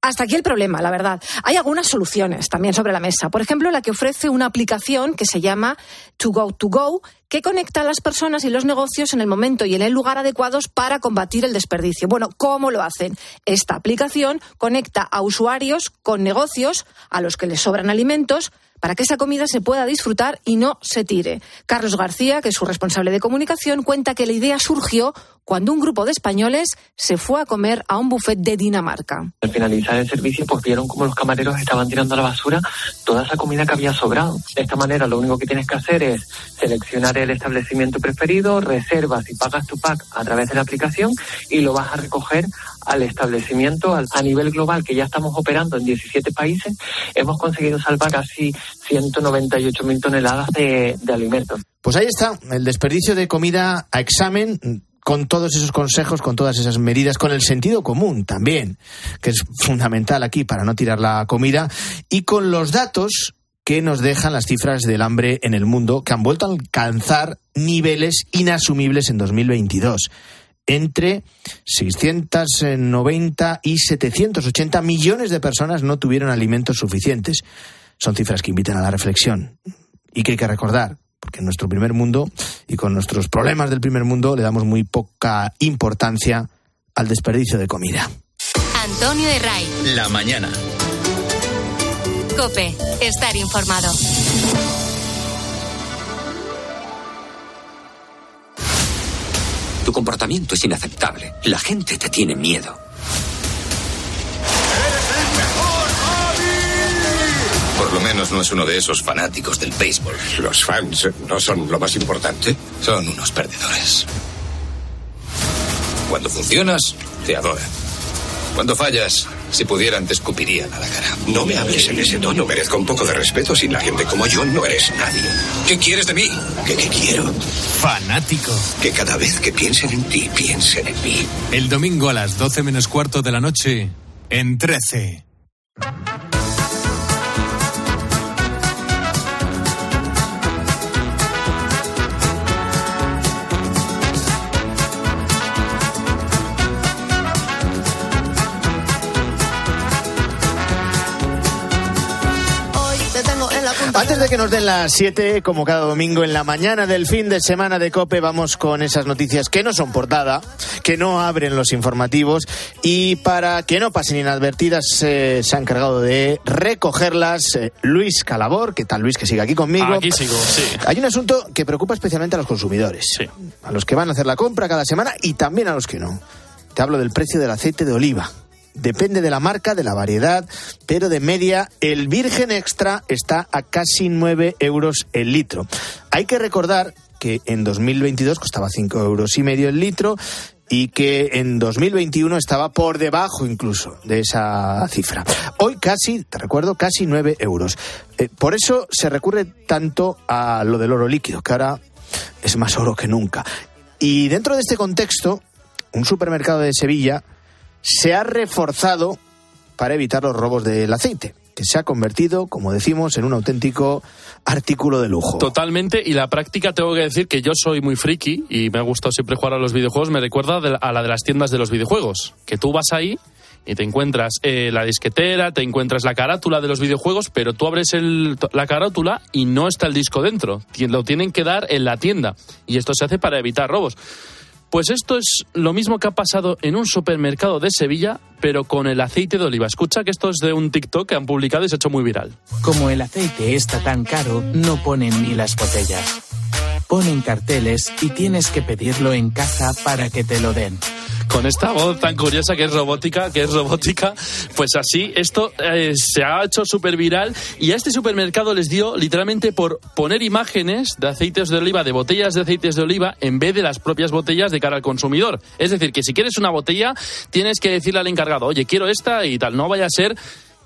Hasta aquí el problema, la verdad. Hay algunas soluciones también sobre la mesa. Por ejemplo, la que ofrece una aplicación que se llama To Go To Go, que conecta a las personas y los negocios en el momento y en el lugar adecuados para combatir el desperdicio. Bueno, ¿cómo lo hacen? Esta aplicación conecta a usuarios con negocios a los que les sobran alimentos para que esa comida se pueda disfrutar y no se tire. Carlos García, que es su responsable de comunicación, cuenta que la idea surgió cuando un grupo de españoles se fue a comer a un buffet de Dinamarca. Al finalizar el servicio, pues vieron como los camareros estaban tirando a la basura toda esa comida que había sobrado. De esta manera, lo único que tienes que hacer es seleccionar el establecimiento preferido, reservas y pagas tu pack a través de la aplicación y lo vas a recoger al establecimiento a nivel global que ya estamos operando en 17 países. Hemos conseguido salvar casi 198 mil toneladas de, de alimentos. Pues ahí está, el desperdicio de comida a examen con todos esos consejos, con todas esas medidas, con el sentido común también, que es fundamental aquí para no tirar la comida, y con los datos que nos dejan las cifras del hambre en el mundo, que han vuelto a alcanzar niveles inasumibles en 2022 entre 690 y 780 millones de personas no tuvieron alimentos suficientes. Son cifras que invitan a la reflexión y que hay que recordar porque en nuestro primer mundo y con nuestros problemas del primer mundo le damos muy poca importancia al desperdicio de comida. Antonio de Ray. La mañana. Cope, estar informado. Tu comportamiento es inaceptable. La gente te tiene miedo. Por lo menos no es uno de esos fanáticos del béisbol. Los fans no son lo más importante. Son unos perdedores. Cuando funcionas, te adoran. Cuando fallas, si pudieran, te escupirían a la cara. No me hables en ese tono. Merezco un poco de respeto. Sin la gente como yo, no eres nadie. ¿Qué quieres de mí? ¿Qué, qué quiero? Fanático. Que cada vez que piensen en ti, piensen en mí. El domingo a las 12 menos cuarto de la noche, en 13. De que nos den las 7, como cada domingo en la mañana del fin de semana de Cope, vamos con esas noticias que no son portada, que no abren los informativos y para que no pasen inadvertidas eh, se ha encargado de recogerlas eh, Luis Calabor. ¿Qué tal Luis? Que sigue aquí conmigo. Aquí sigo, sí. Hay un asunto que preocupa especialmente a los consumidores, Sí. a los que van a hacer la compra cada semana y también a los que no. Te hablo del precio del aceite de oliva. Depende de la marca, de la variedad, pero de media el virgen extra está a casi 9 euros el litro. Hay que recordar que en 2022 costaba 5 euros y medio el litro y que en 2021 estaba por debajo incluso de esa cifra. Hoy casi, te recuerdo, casi 9 euros. Eh, por eso se recurre tanto a lo del oro líquido, que ahora es más oro que nunca. Y dentro de este contexto, un supermercado de Sevilla se ha reforzado para evitar los robos del aceite, que se ha convertido, como decimos, en un auténtico artículo de lujo. Totalmente, y la práctica tengo que decir que yo soy muy friki y me ha gustado siempre jugar a los videojuegos, me recuerda a la de las tiendas de los videojuegos, que tú vas ahí y te encuentras eh, la disquetera, te encuentras la carátula de los videojuegos, pero tú abres el- la carátula y no está el disco dentro, lo tienen que dar en la tienda, y esto se hace para evitar robos. Pues esto es lo mismo que ha pasado en un supermercado de Sevilla, pero con el aceite de oliva. Escucha que esto es de un TikTok que han publicado y se ha hecho muy viral. Como el aceite está tan caro, no ponen ni las botellas. Ponen carteles y tienes que pedirlo en casa para que te lo den. con esta voz tan curiosa que es robótica, que es robótica, pues así esto eh, se ha hecho súper viral y a este supermercado les dio literalmente por poner imágenes de aceites de oliva, de botellas de aceites de oliva, en vez de las propias botellas de cara al consumidor. Es decir, que si quieres una botella, tienes que decirle al encargado, oye, quiero esta y tal, no vaya a ser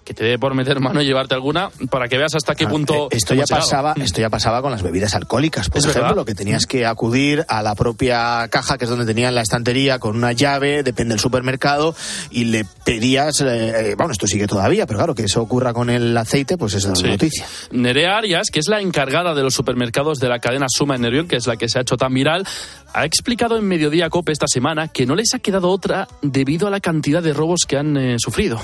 que te dé por meter mano y llevarte alguna para que veas hasta qué punto Esto ya pasaba, esto ya pasaba con las bebidas alcohólicas, por Es ejemplo, verdad. que tenías que acudir a la propia caja, que es donde tenían la estantería, con una llave, depende del supermercado, y le pedías, eh, bueno, esto sigue todavía, pero claro, que eso ocurra con el aceite, pues esa es la noticia. Nerea Arias, que es la encargada de los supermercados de la cadena Suma en Nervión, que es la que se ha hecho tan viral, ha explicado en Mediodía Cope esta semana que no les ha quedado otra debido a la cantidad de robos que han eh, sufrido.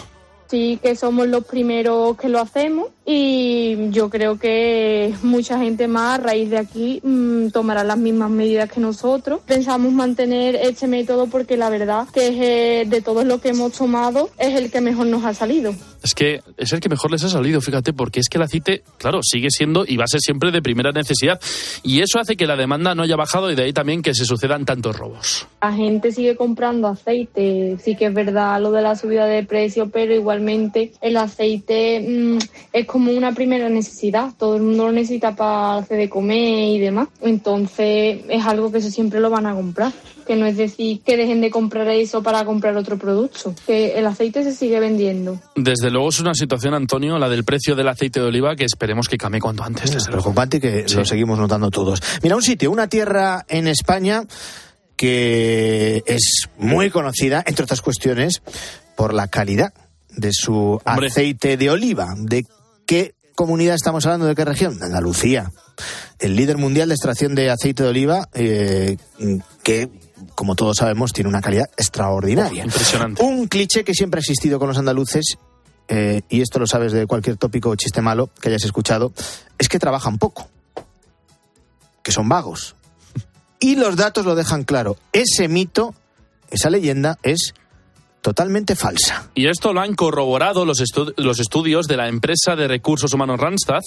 Sí que somos los primeros que lo hacemos y yo creo que mucha gente más a raíz de aquí mm, tomará las mismas medidas que nosotros. Pensamos mantener este método porque la verdad que es, eh, de todos los que hemos tomado es el que mejor nos ha salido. Es que es el que mejor les ha salido, fíjate, porque es que el aceite, claro, sigue siendo y va a ser siempre de primera necesidad. Y eso hace que la demanda no haya bajado y de ahí también que se sucedan tantos robos. La gente sigue comprando aceite, sí que es verdad lo de la subida de precio, pero igualmente el aceite mm, es como una primera necesidad. Todo el mundo lo necesita para hacer de comer y demás. Entonces es algo que eso siempre lo van a comprar. Que no es decir que dejen de comprar eso para comprar otro producto. Que el aceite se sigue vendiendo. Desde luego es una situación, Antonio, la del precio del aceite de oliva, que esperemos que cambie cuanto antes. Desde luego. Preocupante que lo seguimos notando todos. Mira, un sitio, una tierra en España que es muy conocida, entre otras cuestiones, por la calidad de su aceite de oliva. ¿De qué comunidad estamos hablando? ¿De qué región? De Andalucía. El líder mundial de extracción de aceite de oliva, eh, que como todos sabemos, tiene una calidad extraordinaria. Impresionante. Un cliché que siempre ha existido con los andaluces, eh, y esto lo sabes de cualquier tópico o chiste malo que hayas escuchado, es que trabajan poco, que son vagos. Y los datos lo dejan claro. Ese mito, esa leyenda es totalmente falsa. Y esto lo han corroborado los, los estudios de la empresa de recursos humanos Randstad.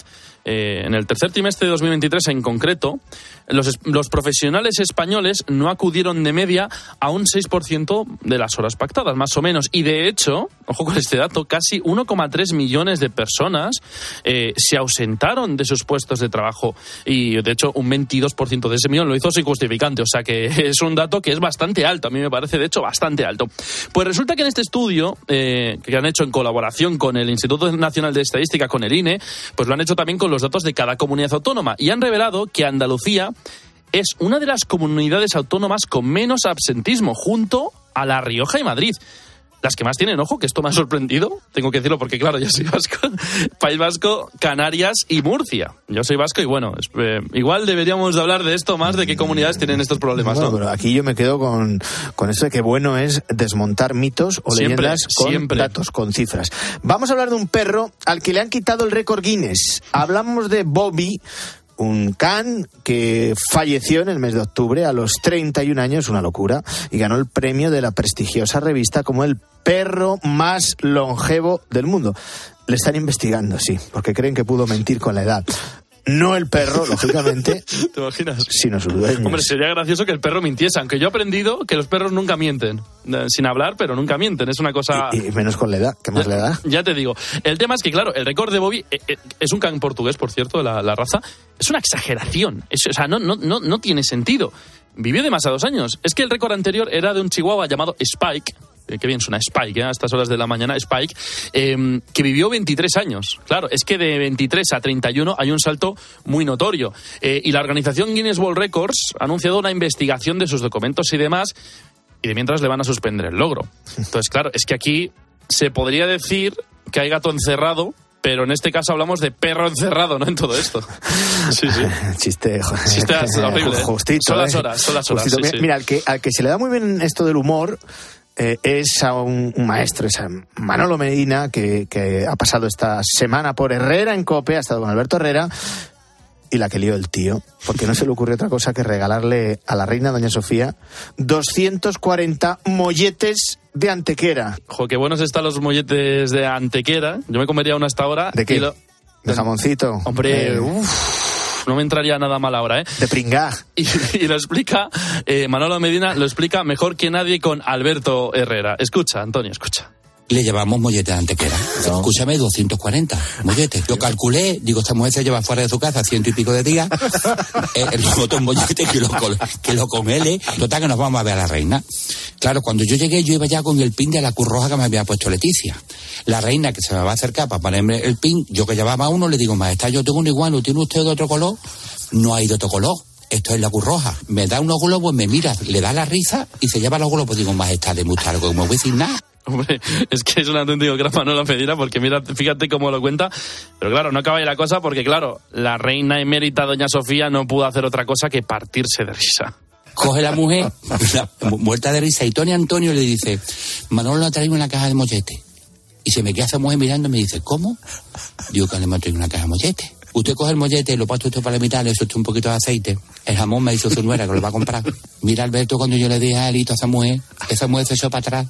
Eh, en el tercer trimestre de 2023 en concreto, los, los, profesionales españoles no acudieron de media a un 6% de las horas pactadas, más o menos. Y de hecho, ojo con este dato, casi 1,3 millones de personas eh, se ausentaron de sus puestos de trabajo. Y de hecho, un 22% de ese millón lo hizo sin justificante. O sea que es un dato que es bastante alto. A mí me parece, de hecho, bastante alto. Pues resulta que en este estudio, eh, que han hecho en colaboración con el Instituto Nacional de Estadística, con el INE, pues lo han hecho también con los datos de cada comunidad autónoma. Y han revelado que Andalucía es una de las comunidades autónomas con menos absentismo, junto a La Rioja y Madrid. Las que más tienen, ojo, que esto me ha sorprendido, tengo que decirlo porque, claro, yo soy vasco, País Vasco, Canarias y Murcia. Yo soy vasco y, bueno, eh, igual deberíamos de hablar de esto más, de qué comunidades tienen estos problemas, bueno, pero aquí yo me quedo con, con eso de que bueno es desmontar mitos o Siempre, leyendas con siempre. datos, con cifras. Vamos a hablar de un perro al que le han quitado el récord Guinness. Hablamos de Bobby, un can que falleció en el mes de octubre a los 31 años, una locura, y ganó el premio de la prestigiosa revista como el perro más longevo del mundo. Le están investigando, sí, porque creen que pudo mentir con la edad. No el perro, lógicamente, ¿Te imaginas? sino sus dueños. Hombre, sería gracioso que el perro mintiese, aunque yo he aprendido que los perros nunca mienten. Eh, Sin hablar, pero nunca mienten. Es una cosa... Y menos con la edad, ¿qué más le da? Ya te digo. El tema es que, claro, el récord de Bobby eh, eh, es un can portugués, por cierto, la, la raza. Es una exageración. Es- o sea, no, no, no, no tiene sentido. Vivió demasiados años. Es que el récord anterior era de un chihuahua llamado Spike. Eh, Qué bien suena Spike, ¿eh? a estas horas de la mañana, Spike, eh, que vivió 23 años. Claro, es que de 23 a 31 hay un salto muy notorio. Eh, y la organización Guinness World Records ha anunciado una investigación de sus documentos y demás, y de mientras le van a suspender el logro. Entonces, claro, es que aquí se podría decir que hay gato encerrado, pero en este caso hablamos de perro encerrado, ¿no? En todo esto. Sí, sí. Chiste, jo- Chiste horrible, ¿eh? Justito, Son las horas, son las horas, sí, Mira, sí. mira, al que, al que se le da muy bien esto del humor eh, es a un, un maestro, es a Manolo Medina, que, que ha pasado esta semana por Herrera en Cope, ha estado con Alberto Herrera, y la que lió el tío, porque no se le ocurre otra cosa que regalarle a la reina Doña Sofía 240 molletes de antequera. Jo, qué buenos están los molletes de Antequera. Yo me comería uno hasta ahora. ¿De qué? lo- De jamoncito. Hombre, Eh, uff, no me entraría nada mal ahora, ¿eh? De pringá. Y, y lo explica, eh, Manolo Medina lo explica mejor que nadie con Alberto Herrera. Escucha, Antonio, escucha. Le llevamos mollete de antequera. Escúchame, 240 molletes. Yo calculé, digo, esta mujer se lleva fuera de su casa ciento y pico de días. eh, el otro mollete que lo, que lo congele. Total, que nos vamos a ver a la reina. Claro, cuando yo llegué, yo iba ya con el pin de la cruz roja que me había puesto Leticia. La reina que se me va a acercar para ponerme el pin, yo que llevaba uno, le digo, maestra, yo tengo un igual, ¿tiene usted de otro color? No hay de otro color. Esto es la cruz roja. Me da unos globos, me mira, le da la risa y se lleva los globos. Digo, majestad, de mucho algo, me voy a decir nada. Hombre, es que es un auténtico gran Manolo Medina porque mira, fíjate cómo lo cuenta. Pero claro, no acaba la cosa porque, claro, la reina emérita Doña Sofía no pudo hacer otra cosa que partirse de risa. coge la mujer, la- muerta de risa, y Tony Antonio le dice, Manolo ha traído una caja de mollete. Y se me queda esa mujer mirando y me dice, ¿cómo? Digo que le hemos traído una caja de mollete. Usted coge el mollete lo pasa usted para la mitad, le echa un poquito de aceite. El jamón me hizo su nuera que lo va a comprar. Mira, Alberto, cuando yo le dije a Alito a esa mujer, esa mujer se echó para atrás,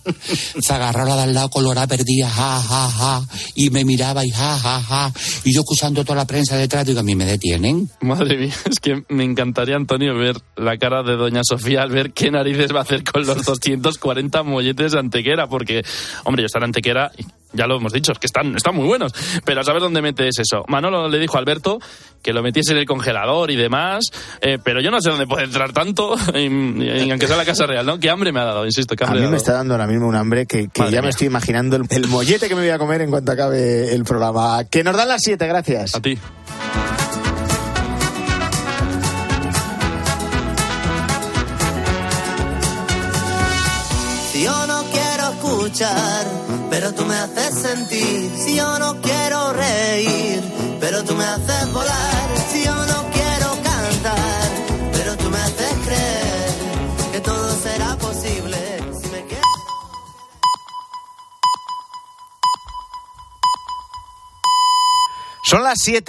se agarró la de al lado colorada, perdida, ja, ja, ja, y me miraba y ja, ja, ja. Y yo escuchando toda la prensa detrás, digo, a mí me detienen. Madre mía, es que me encantaría, Antonio, ver la cara de doña Sofía al ver qué narices va a hacer con los 240 molletes de Antequera, porque, hombre, yo estar Antequera, ya lo hemos dicho, es que están, están muy buenos, pero a saber dónde metes eso. Manolo le dijo a Alberto que lo metiese en el congelador y demás, eh, pero yo no sé dónde puede entrar tanto, en- en- aunque sea la Casa Real, ¿no? Qué hambre me ha dado, insisto, qué A hambre mí ha me dado. está dando ahora mismo un hambre que, que ya me estoy imaginando el, el mollete que me voy a comer en cuanto acabe el programa. Que nos dan las 7, gracias. A ti. Si yo no quiero escuchar, pero tú me haces sentir. Si yo no quiero reír, pero tú me haces volar. Si yo no quiero cantar, pero tú me haces creer que todo será posible. Si me quieres... Son las 7.